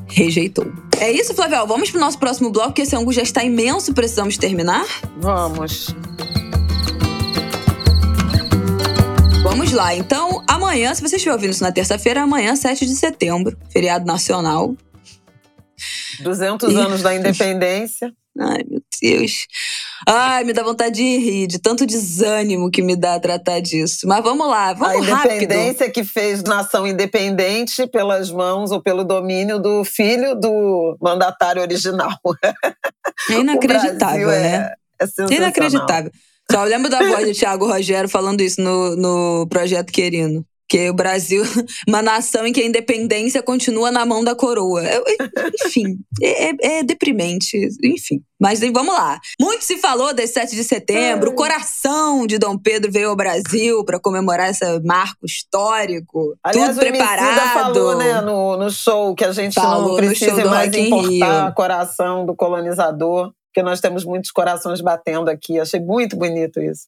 rejeitou. É isso, Flavel. Vamos pro nosso próximo bloco, que esse ângulo já está imenso, precisamos terminar? Vamos. Vamos lá. Então, amanhã, se você estiver ouvindo isso na terça-feira, amanhã, 7 de setembro, feriado nacional. 200 e... anos da independência. Ai, meu Deus. Ai, me dá vontade de rir, de tanto desânimo que me dá tratar disso. Mas vamos lá, vamos rápido. A independência rápido. que fez nação independente pelas mãos ou pelo domínio do filho do mandatário original. É inacreditável, (laughs) né? É, é Inacreditável. Só lembro da voz de Tiago Rogério falando isso no, no Projeto Querino. Que o Brasil, uma nação em que a independência continua na mão da coroa. Enfim, é, é, é deprimente. Enfim. Mas vamos lá. Muito se falou desse 7 de setembro. O coração de Dom Pedro veio ao Brasil para comemorar esse marco histórico. Aliás, tudo preparado. falou, né, no, no show que a gente falou não precisa mais importar o coração do colonizador, porque nós temos muitos corações batendo aqui. Achei muito bonito isso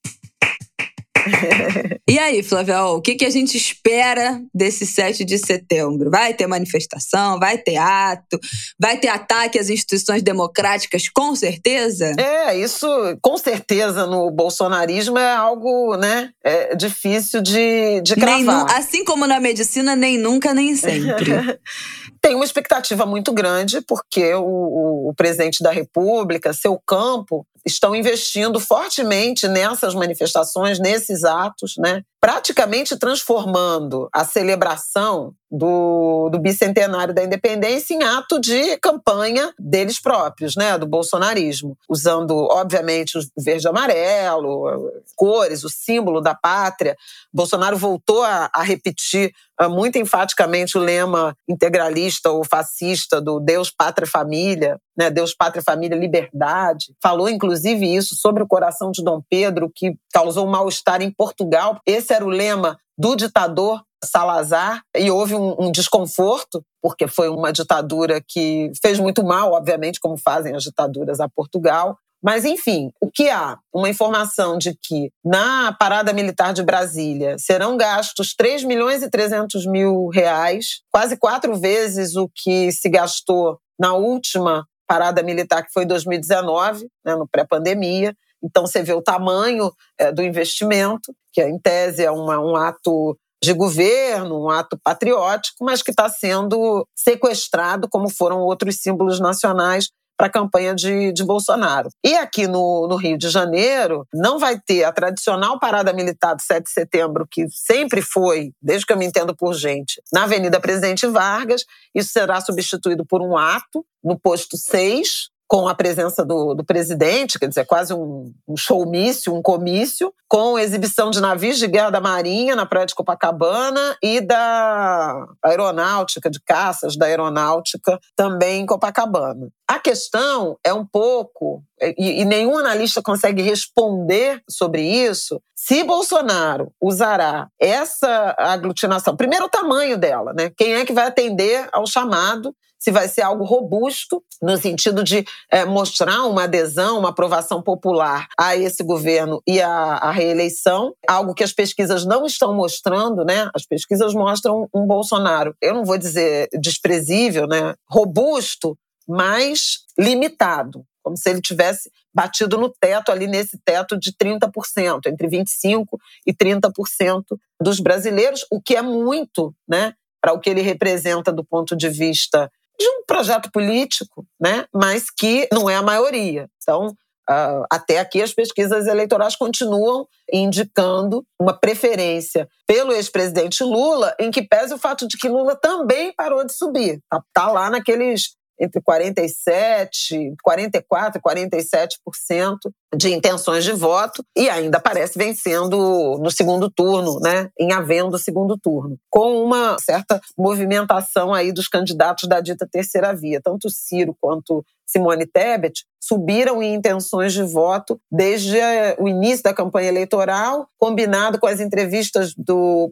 e aí, Flávio, o que, que a gente espera desse 7 de setembro? Vai ter manifestação, vai ter ato, vai ter ataque às instituições democráticas, com certeza? É, isso com certeza no bolsonarismo é algo né, é difícil de, de cravar. assim como na medicina, nem nunca, nem sempre. (laughs) Tem uma expectativa muito grande, porque o, o presidente da República, seu campo, estão investindo fortemente nessas manifestações, nesses atos, né? Praticamente transformando a celebração do, do, bicentenário da independência em ato de campanha deles próprios, né, do bolsonarismo, usando, obviamente, o verde e amarelo, cores, o símbolo da pátria. Bolsonaro voltou a, a repetir uh, muito enfaticamente o lema integralista ou fascista do Deus, Pátria, Família, né, Deus, Pátria, Família, Liberdade. Falou, inclusive, isso sobre o coração de Dom Pedro, que causou um mal-estar em Portugal. Esse era o lema do ditador Salazar e houve um, um, desconforto, porque foi uma ditadura que fez muito mal, obviamente, como fazem as ditaduras a Portugal. Mas, enfim, o que há? Uma informação de que na parada militar de Brasília serão gastos 3 milhões e 300 mil reais, quase quatro vezes o que se gastou na última parada militar, que foi em 2019, né, no pré-pandemia. Então, você vê o tamanho é, do investimento, que em tese é uma, um ato de governo, um ato patriótico, mas que está sendo sequestrado, como foram outros símbolos nacionais para a campanha de, de Bolsonaro. E aqui no, no, Rio de Janeiro, não vai ter a tradicional parada militar do 7 de setembro, que sempre foi, desde que eu me entendo por gente, na Avenida Presidente Vargas. Isso será substituído por um ato no posto 6, com a presença do, do presidente, quer dizer, quase um, um showmício, um comício, com exibição de navios de guerra da Marinha na praia de Copacabana e da aeronáutica, de caças da aeronáutica também em Copacabana. A questão é um pouco, e, e nenhum analista consegue responder sobre isso, se Bolsonaro usará essa aglutinação. Primeiro, o tamanho dela, né? Quem é que vai atender ao chamado? Se vai ser algo robusto, no sentido de é, mostrar uma adesão, uma aprovação popular a esse governo e a, reeleição, algo que as pesquisas não estão mostrando, né? As pesquisas mostram um Bolsonaro, eu não vou dizer desprezível, né? Robusto, mas limitado, como se ele tivesse batido no teto, ali nesse teto de 30%, entre 25% e 30% dos brasileiros, o que é muito, né? Para o que ele representa do ponto de vista de um projeto político, né? mas que não é a maioria. Então, Uh, até aqui as pesquisas eleitorais continuam indicando uma preferência pelo ex-presidente Lula, em que pese o fato de que Lula também parou de subir. Está tá lá naqueles entre 47, 44 e 47% de intenções de voto e ainda parece vencendo no segundo turno, né, em havendo segundo turno, com uma certa movimentação aí dos candidatos da dita terceira via, tanto Ciro quanto Simone Tebet subiram em intenções de voto desde o início da campanha eleitoral, combinado com as entrevistas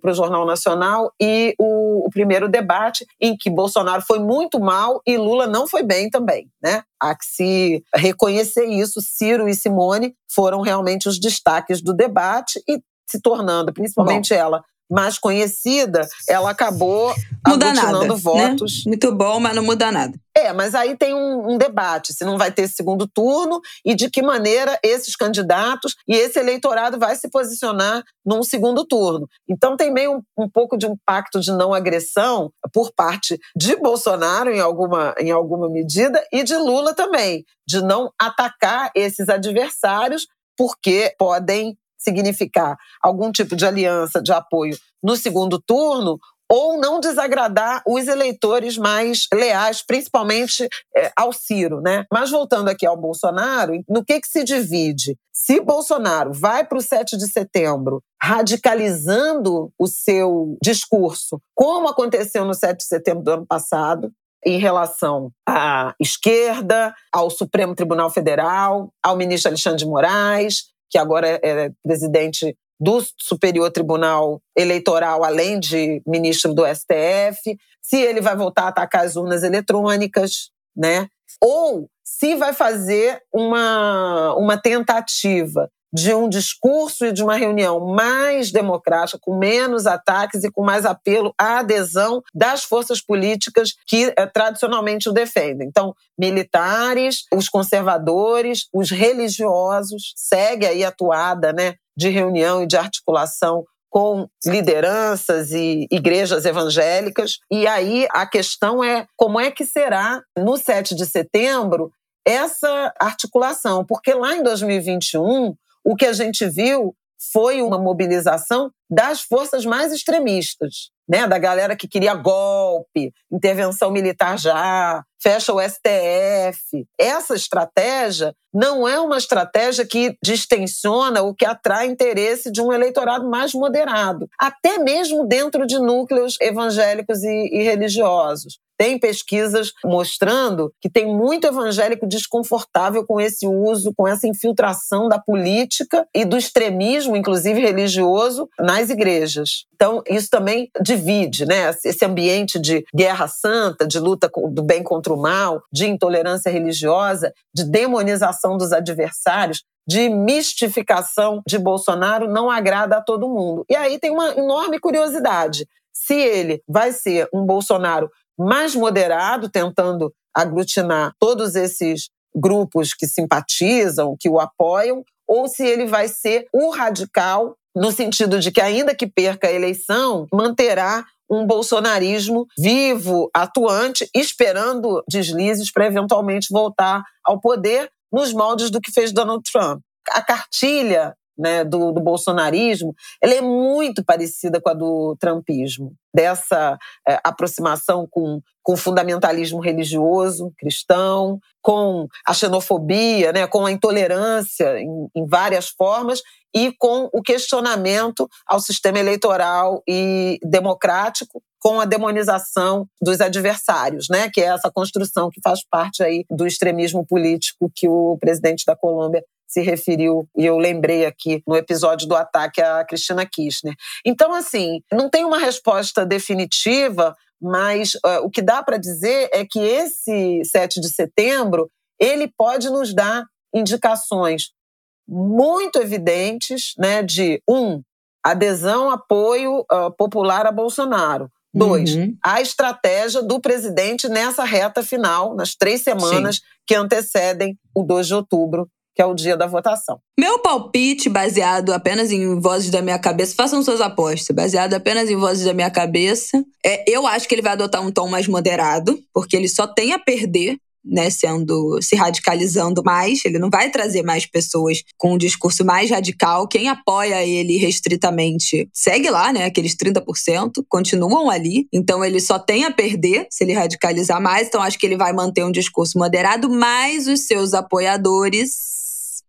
para o Jornal Nacional e o, o, primeiro debate, em que Bolsonaro foi muito mal e Lula não foi bem também. Né? Há que se reconhecer isso. Ciro e Simone foram realmente os destaques do debate e se tornando, principalmente Bom. ela, mais conhecida, ela acabou muda nada, né? votos. Né? Muito bom, mas não muda nada. É, mas aí tem um, um, debate se não vai ter segundo turno e de que maneira esses candidatos e esse eleitorado vai se posicionar num segundo turno. Então tem meio um, um pouco de um pacto de não agressão por parte de Bolsonaro em alguma, em alguma medida e de Lula também, de não atacar esses adversários porque podem significar algum tipo de aliança, de apoio no segundo turno, ou não desagradar os eleitores mais leais, principalmente é, ao Ciro, né? Mas voltando aqui ao Bolsonaro, no que, que se divide? Se Bolsonaro vai para o 7 de setembro radicalizando o seu discurso, como aconteceu no 7 de setembro do ano passado, em relação à esquerda, ao Supremo Tribunal Federal, ao ministro Alexandre de Moraes, que agora é presidente do Superior Tribunal Eleitoral, além de ministro do STF, se ele vai voltar a atacar as urnas eletrônicas, né? Ou se vai fazer uma, uma tentativa de um discurso e de uma reunião mais democrática, com menos ataques e com mais apelo à adesão das forças políticas que eh, tradicionalmente o defendem. Então, militares, os conservadores, os religiosos, segue aí a toada né, de reunião e de articulação com lideranças e igrejas evangélicas. E aí a questão é como é que será no 7 de setembro essa articulação, porque lá em 2021 o que a gente viu foi uma mobilização das forças mais extremistas, né? Da galera que queria golpe, intervenção militar já, fecha o STF. Essa estratégia não é uma estratégia que distensiona ou que atrai interesse de um eleitorado mais moderado, até mesmo dentro de núcleos evangélicos e, e religiosos. Tem pesquisas mostrando que tem muito evangélico desconfortável com esse uso, com essa infiltração da política e do extremismo, inclusive religioso, nas igrejas. Então, isso também divide, né? Esse ambiente de guerra santa, de luta do bem contra contra o mal, de intolerância religiosa, de demonização dos adversários, de mistificação de Bolsonaro não agrada a todo mundo. E aí tem uma enorme curiosidade. Se ele vai ser um Bolsonaro mais moderado, tentando aglutinar todos esses grupos que simpatizam, que o apoiam, ou se ele vai ser o radical, no sentido de que, ainda que perca a eleição, manterá um bolsonarismo vivo, atuante, esperando deslizes para eventualmente voltar ao poder nos moldes do que fez Donald Trump. A cartilha né, do, do, bolsonarismo, ela é muito parecida com a do trumpismo, dessa é, aproximação com, o fundamentalismo religioso cristão, com a xenofobia, né, com a intolerância em, em várias formas e com o questionamento ao sistema eleitoral e democrático com a demonização dos adversários, né? Que é essa construção que faz parte aí do extremismo político que o presidente da Colômbia se referiu, e eu lembrei aqui no episódio do ataque a Cristina Kirchner. Então, assim, não tem uma resposta definitiva, mas uh, o que dá para dizer é que esse 7 de setembro ele pode nos dar indicações muito evidentes né, de, um, adesão, apoio uh, popular a Bolsonaro. Dois, uhum. a estratégia do presidente nessa reta final, nas três semanas Sim. que antecedem o 2 de outubro que é o dia da votação. Meu palpite, baseado apenas em vozes da minha cabeça, façam suas apostas, baseado apenas em vozes da minha cabeça, é, eu acho que ele vai adotar um tom mais moderado, porque ele só tem a perder né, sendo se radicalizando mais, ele não vai trazer mais pessoas com um discurso mais radical. Quem apoia ele restritamente segue lá, né, aqueles 30%, continuam ali. Então ele só tem a perder se ele radicalizar mais. Então acho que ele vai manter um discurso moderado, mas os seus apoiadores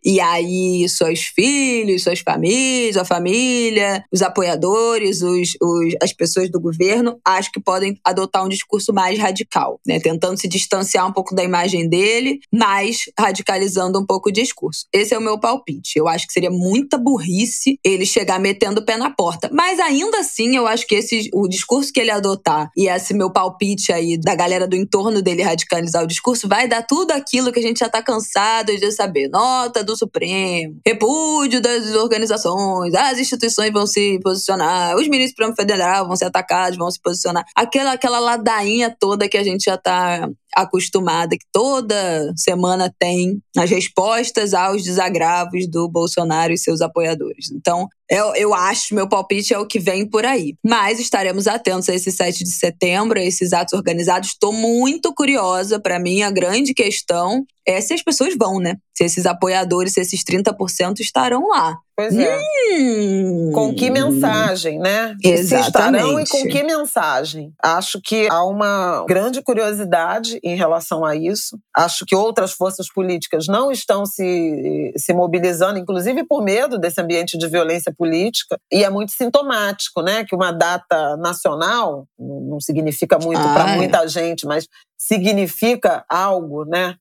e aí, seus filhos, suas famílias, a família, os apoiadores, os, os, as pessoas do governo, acho que podem adotar um discurso mais radical, né? Tentando se distanciar um pouco da imagem dele, mas radicalizando um pouco o discurso. Esse é o meu palpite. Eu acho que seria muita burrice ele chegar metendo o pé na porta. Mas ainda assim, eu acho que esse, o discurso que ele adotar e esse meu palpite aí da galera do entorno dele radicalizar o discurso vai dar tudo aquilo que a gente já tá cansado de saber. Nota do Supremo, repúdio das organizações, as instituições vão se posicionar, os ministros do Supremo Federal vão ser atacados, vão se posicionar. Aquela, aquela ladainha toda que a gente já está acostumada, que toda semana tem as respostas aos desagravos do Bolsonaro e seus apoiadores. Então, eu, eu acho, meu palpite é o que vem por aí. Mas estaremos atentos a esse 7 de setembro, a esses atos organizados. Estou muito curiosa. Para mim, a grande questão é se as pessoas vão, né? Se esses apoiadores, se esses 30% estarão lá. Pois é. Hum. Com que mensagem, né? Exatamente. Se estarão e com que mensagem? Acho que há uma grande curiosidade em relação a isso. Acho que outras forças políticas não estão se, se mobilizando, inclusive por medo desse ambiente de violência política. E é muito sintomático, né? Que uma data nacional não significa muito ah, para é. muita gente, mas significa algo, né?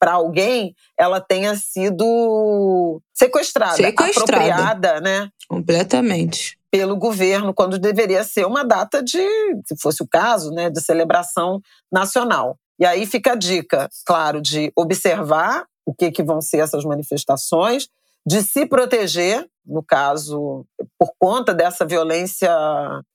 Para alguém, ela tenha sido sequestrada, sequestrada, apropriada, né? Completamente. Pelo governo, quando deveria ser uma data de, se fosse o caso, né, de celebração nacional. E aí fica a dica, claro, de observar o que, que vão ser essas manifestações, de se proteger, no caso, por conta dessa violência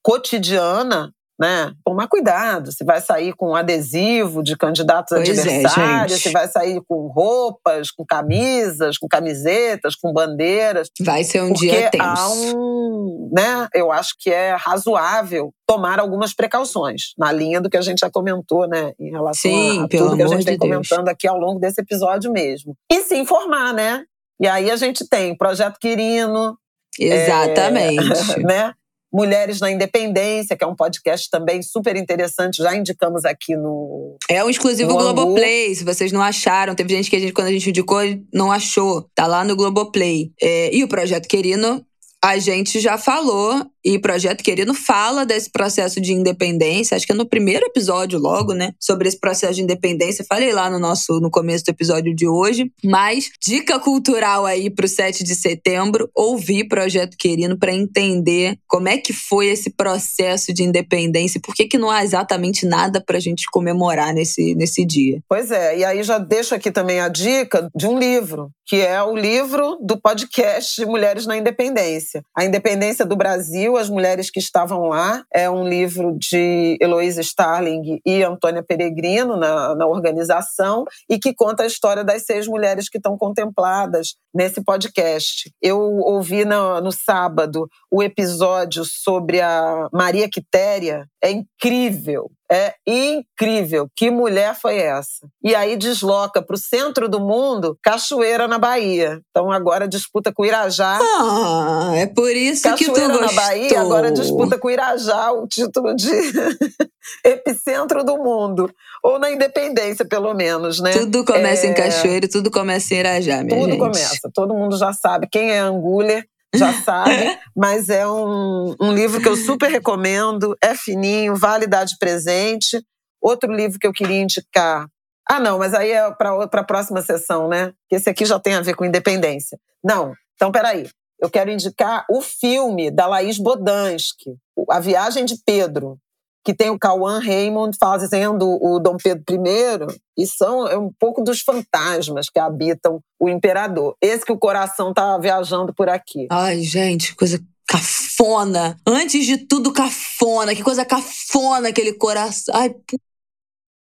cotidiana né? Tomar cuidado, se vai sair com adesivo de candidatos pois é, adversários, é, se vai sair com roupas, com camisas, com camisetas, com bandeiras. Vai ser um dia tenso. Há um, né? Eu acho que é razoável tomar algumas precauções, na linha do que a gente já comentou, né? Em relação Sim, a, tudo que a gente vem comentando aqui ao longo desse episódio mesmo. E se informar, né? E aí a gente tem Projeto Quirino. Exatamente. É, (laughs) né? Mulheres na Independência, que é um podcast também super interessante, já indicamos aqui no. É um exclusivo no Globoplay, se vocês não acharam. Teve gente que a gente, quando a gente indicou, não achou. Tá lá no Globoplay. É, e o Projeto Querino, a gente já falou E Projeto Querido fala desse processo de independência, acho que é no primeiro episódio logo, né? Sobre esse processo de independência. Falei lá no nosso no começo do episódio de hoje. Mas dica cultural aí pro 7 de setembro, ouvir Projeto Querido para entender como é que foi esse processo de independência e por que, que não há exatamente nada pra gente comemorar nesse, nesse dia. Pois é, e aí já deixo aqui também a dica de um livro, que é o livro do podcast Mulheres na Independência. A Independência do Brasil, as mulheres que estavam lá, é um livro de Heloísa Starling e Antônia Peregrino na, na organização e que conta a história das seis mulheres que estão contempladas nesse podcast. Eu ouvi no, no sábado o episódio sobre a Maria Quitéria, é incrível. É incrível. Que mulher foi essa? E aí desloca para o centro do mundo, Cachoeira na Bahia. Então agora disputa com Irajá. Ah, é por isso Cachoeira que tu gostou. na Bahia agora disputa com Irajá o título de (laughs) epicentro do mundo. Ou na Independência, pelo menos, né? Tudo começa é... em Cachoeira e tudo começa em Irajá, minha Tudo gente. começa. Todo mundo já sabe quem é Angulha já sabe, (laughs) mas é um, um livro que eu super recomendo, é fininho, vale dar de presente. Outro livro que eu queria indicar. Ah, não, mas aí é para a próxima sessão, né? Esse aqui já tem a ver com independência. Não, então peraí. Eu quero indicar o filme da Laís Bodansky, A Viagem de Pedro que tem o Cauã Raymond fazendo o Dom Pedro I, e são é um pouco dos fantasmas que habitam o imperador. Esse que o coração tá viajando por aqui. Ai, gente, coisa cafona. Antes de tudo, cafona. Que coisa cafona aquele coração. Ai,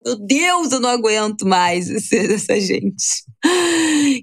meu Deus, eu não aguento mais (laughs) essa gente.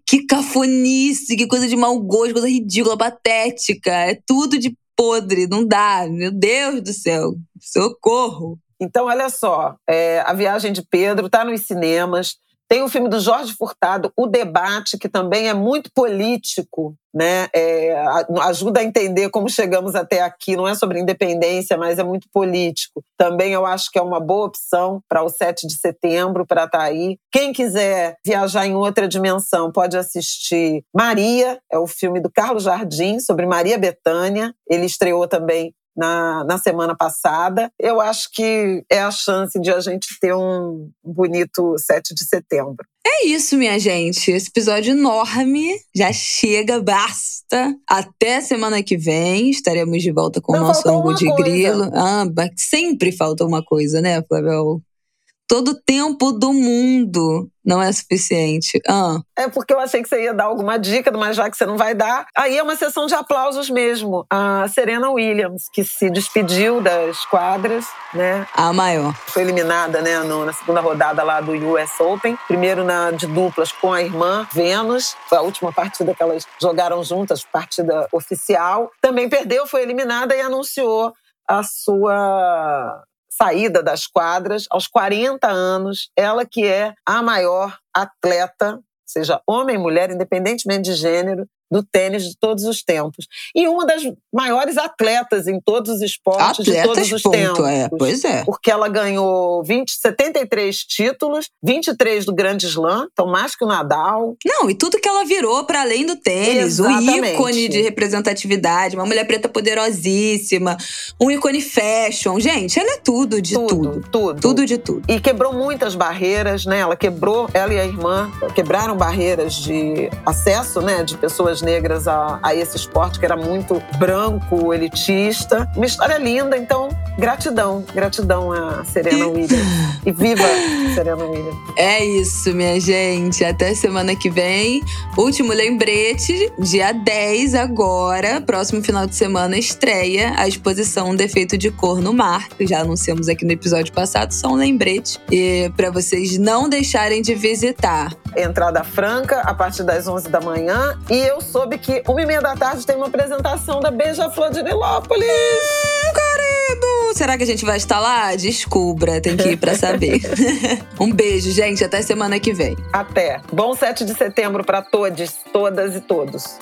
Que cafonice, que coisa de mau gosto, coisa ridícula, patética. É tudo de podre, não dá. Meu Deus do céu. Socorro! Então, olha só, é, A Viagem de Pedro está nos cinemas. Tem o filme do Jorge Furtado, O Debate, que também é muito político, né? É, ajuda a entender como chegamos até aqui. Não é sobre independência, mas é muito político. Também eu acho que é uma boa opção para o 7 de setembro, para estar tá aí. Quem quiser viajar em outra dimensão pode assistir Maria, é o filme do Carlos Jardim, sobre Maria Bethânia. Ele estreou também na, na semana passada. Eu acho que é a chance de a gente ter um bonito 7 de setembro. É isso, minha gente. Esse episódio enorme já chega, basta. Até semana que vem estaremos de volta com Não, o nosso ângulo de coisa. grilo. Ah, sempre falta uma coisa, né, Flavel? Todo o tempo do mundo não é suficiente. Ah. É porque eu achei que você ia dar alguma dica, mas já que você não vai dar, aí é uma sessão de aplausos mesmo. A Serena Williams, que se despediu das quadras, né? A maior. Foi eliminada, né, na segunda rodada lá do US Open. Primeiro na de duplas com a irmã Venus. Foi a última partida que elas jogaram juntas, partida oficial. Também perdeu, foi eliminada e anunciou a sua saída das quadras aos 40 anos, ela que é a maior atleta, seja homem mulher, independentemente de gênero, do tênis de todos os tempos. E uma das maiores atletas em todos os esportes Atletas, de todos os ponto, tempos. É, pois é. Porque ela ganhou 20, 73 títulos, 23 do Grande Slam, então mais que o Nadal. Não, e tudo que ela virou para além do tênis, Exatamente. o ícone de representatividade, uma mulher preta poderosíssima, um ícone fashion. Gente, ela é tudo de tudo. Tudo, tudo. Tudo de tudo. E quebrou muitas barreiras, né? Ela quebrou, ela e a irmã quebraram barreiras de acesso, né, de pessoas negras a, a esse esporte que era muito branco, elitista. Uma história linda, então gratidão, gratidão a Serena Williams. E viva Serena Williams. É isso, minha gente. Até semana que vem. Último lembrete, dia 10 agora, próximo final de semana, estreia a exposição Defeito de Cor no Mar, que já anunciamos aqui no episódio passado, só um lembrete. E para vocês não deixarem de visitar. Entrada franca a partir das 11 da manhã. E eu soube que uma e meia da tarde tem uma apresentação da Beija-Flor de Nilópolis. Hum, querido! Será que a gente vai estar lá? Descubra, tem que ir pra saber. (laughs) um beijo, gente. Até semana que vem. Até. Bom 7 de setembro para todos, todas e todos.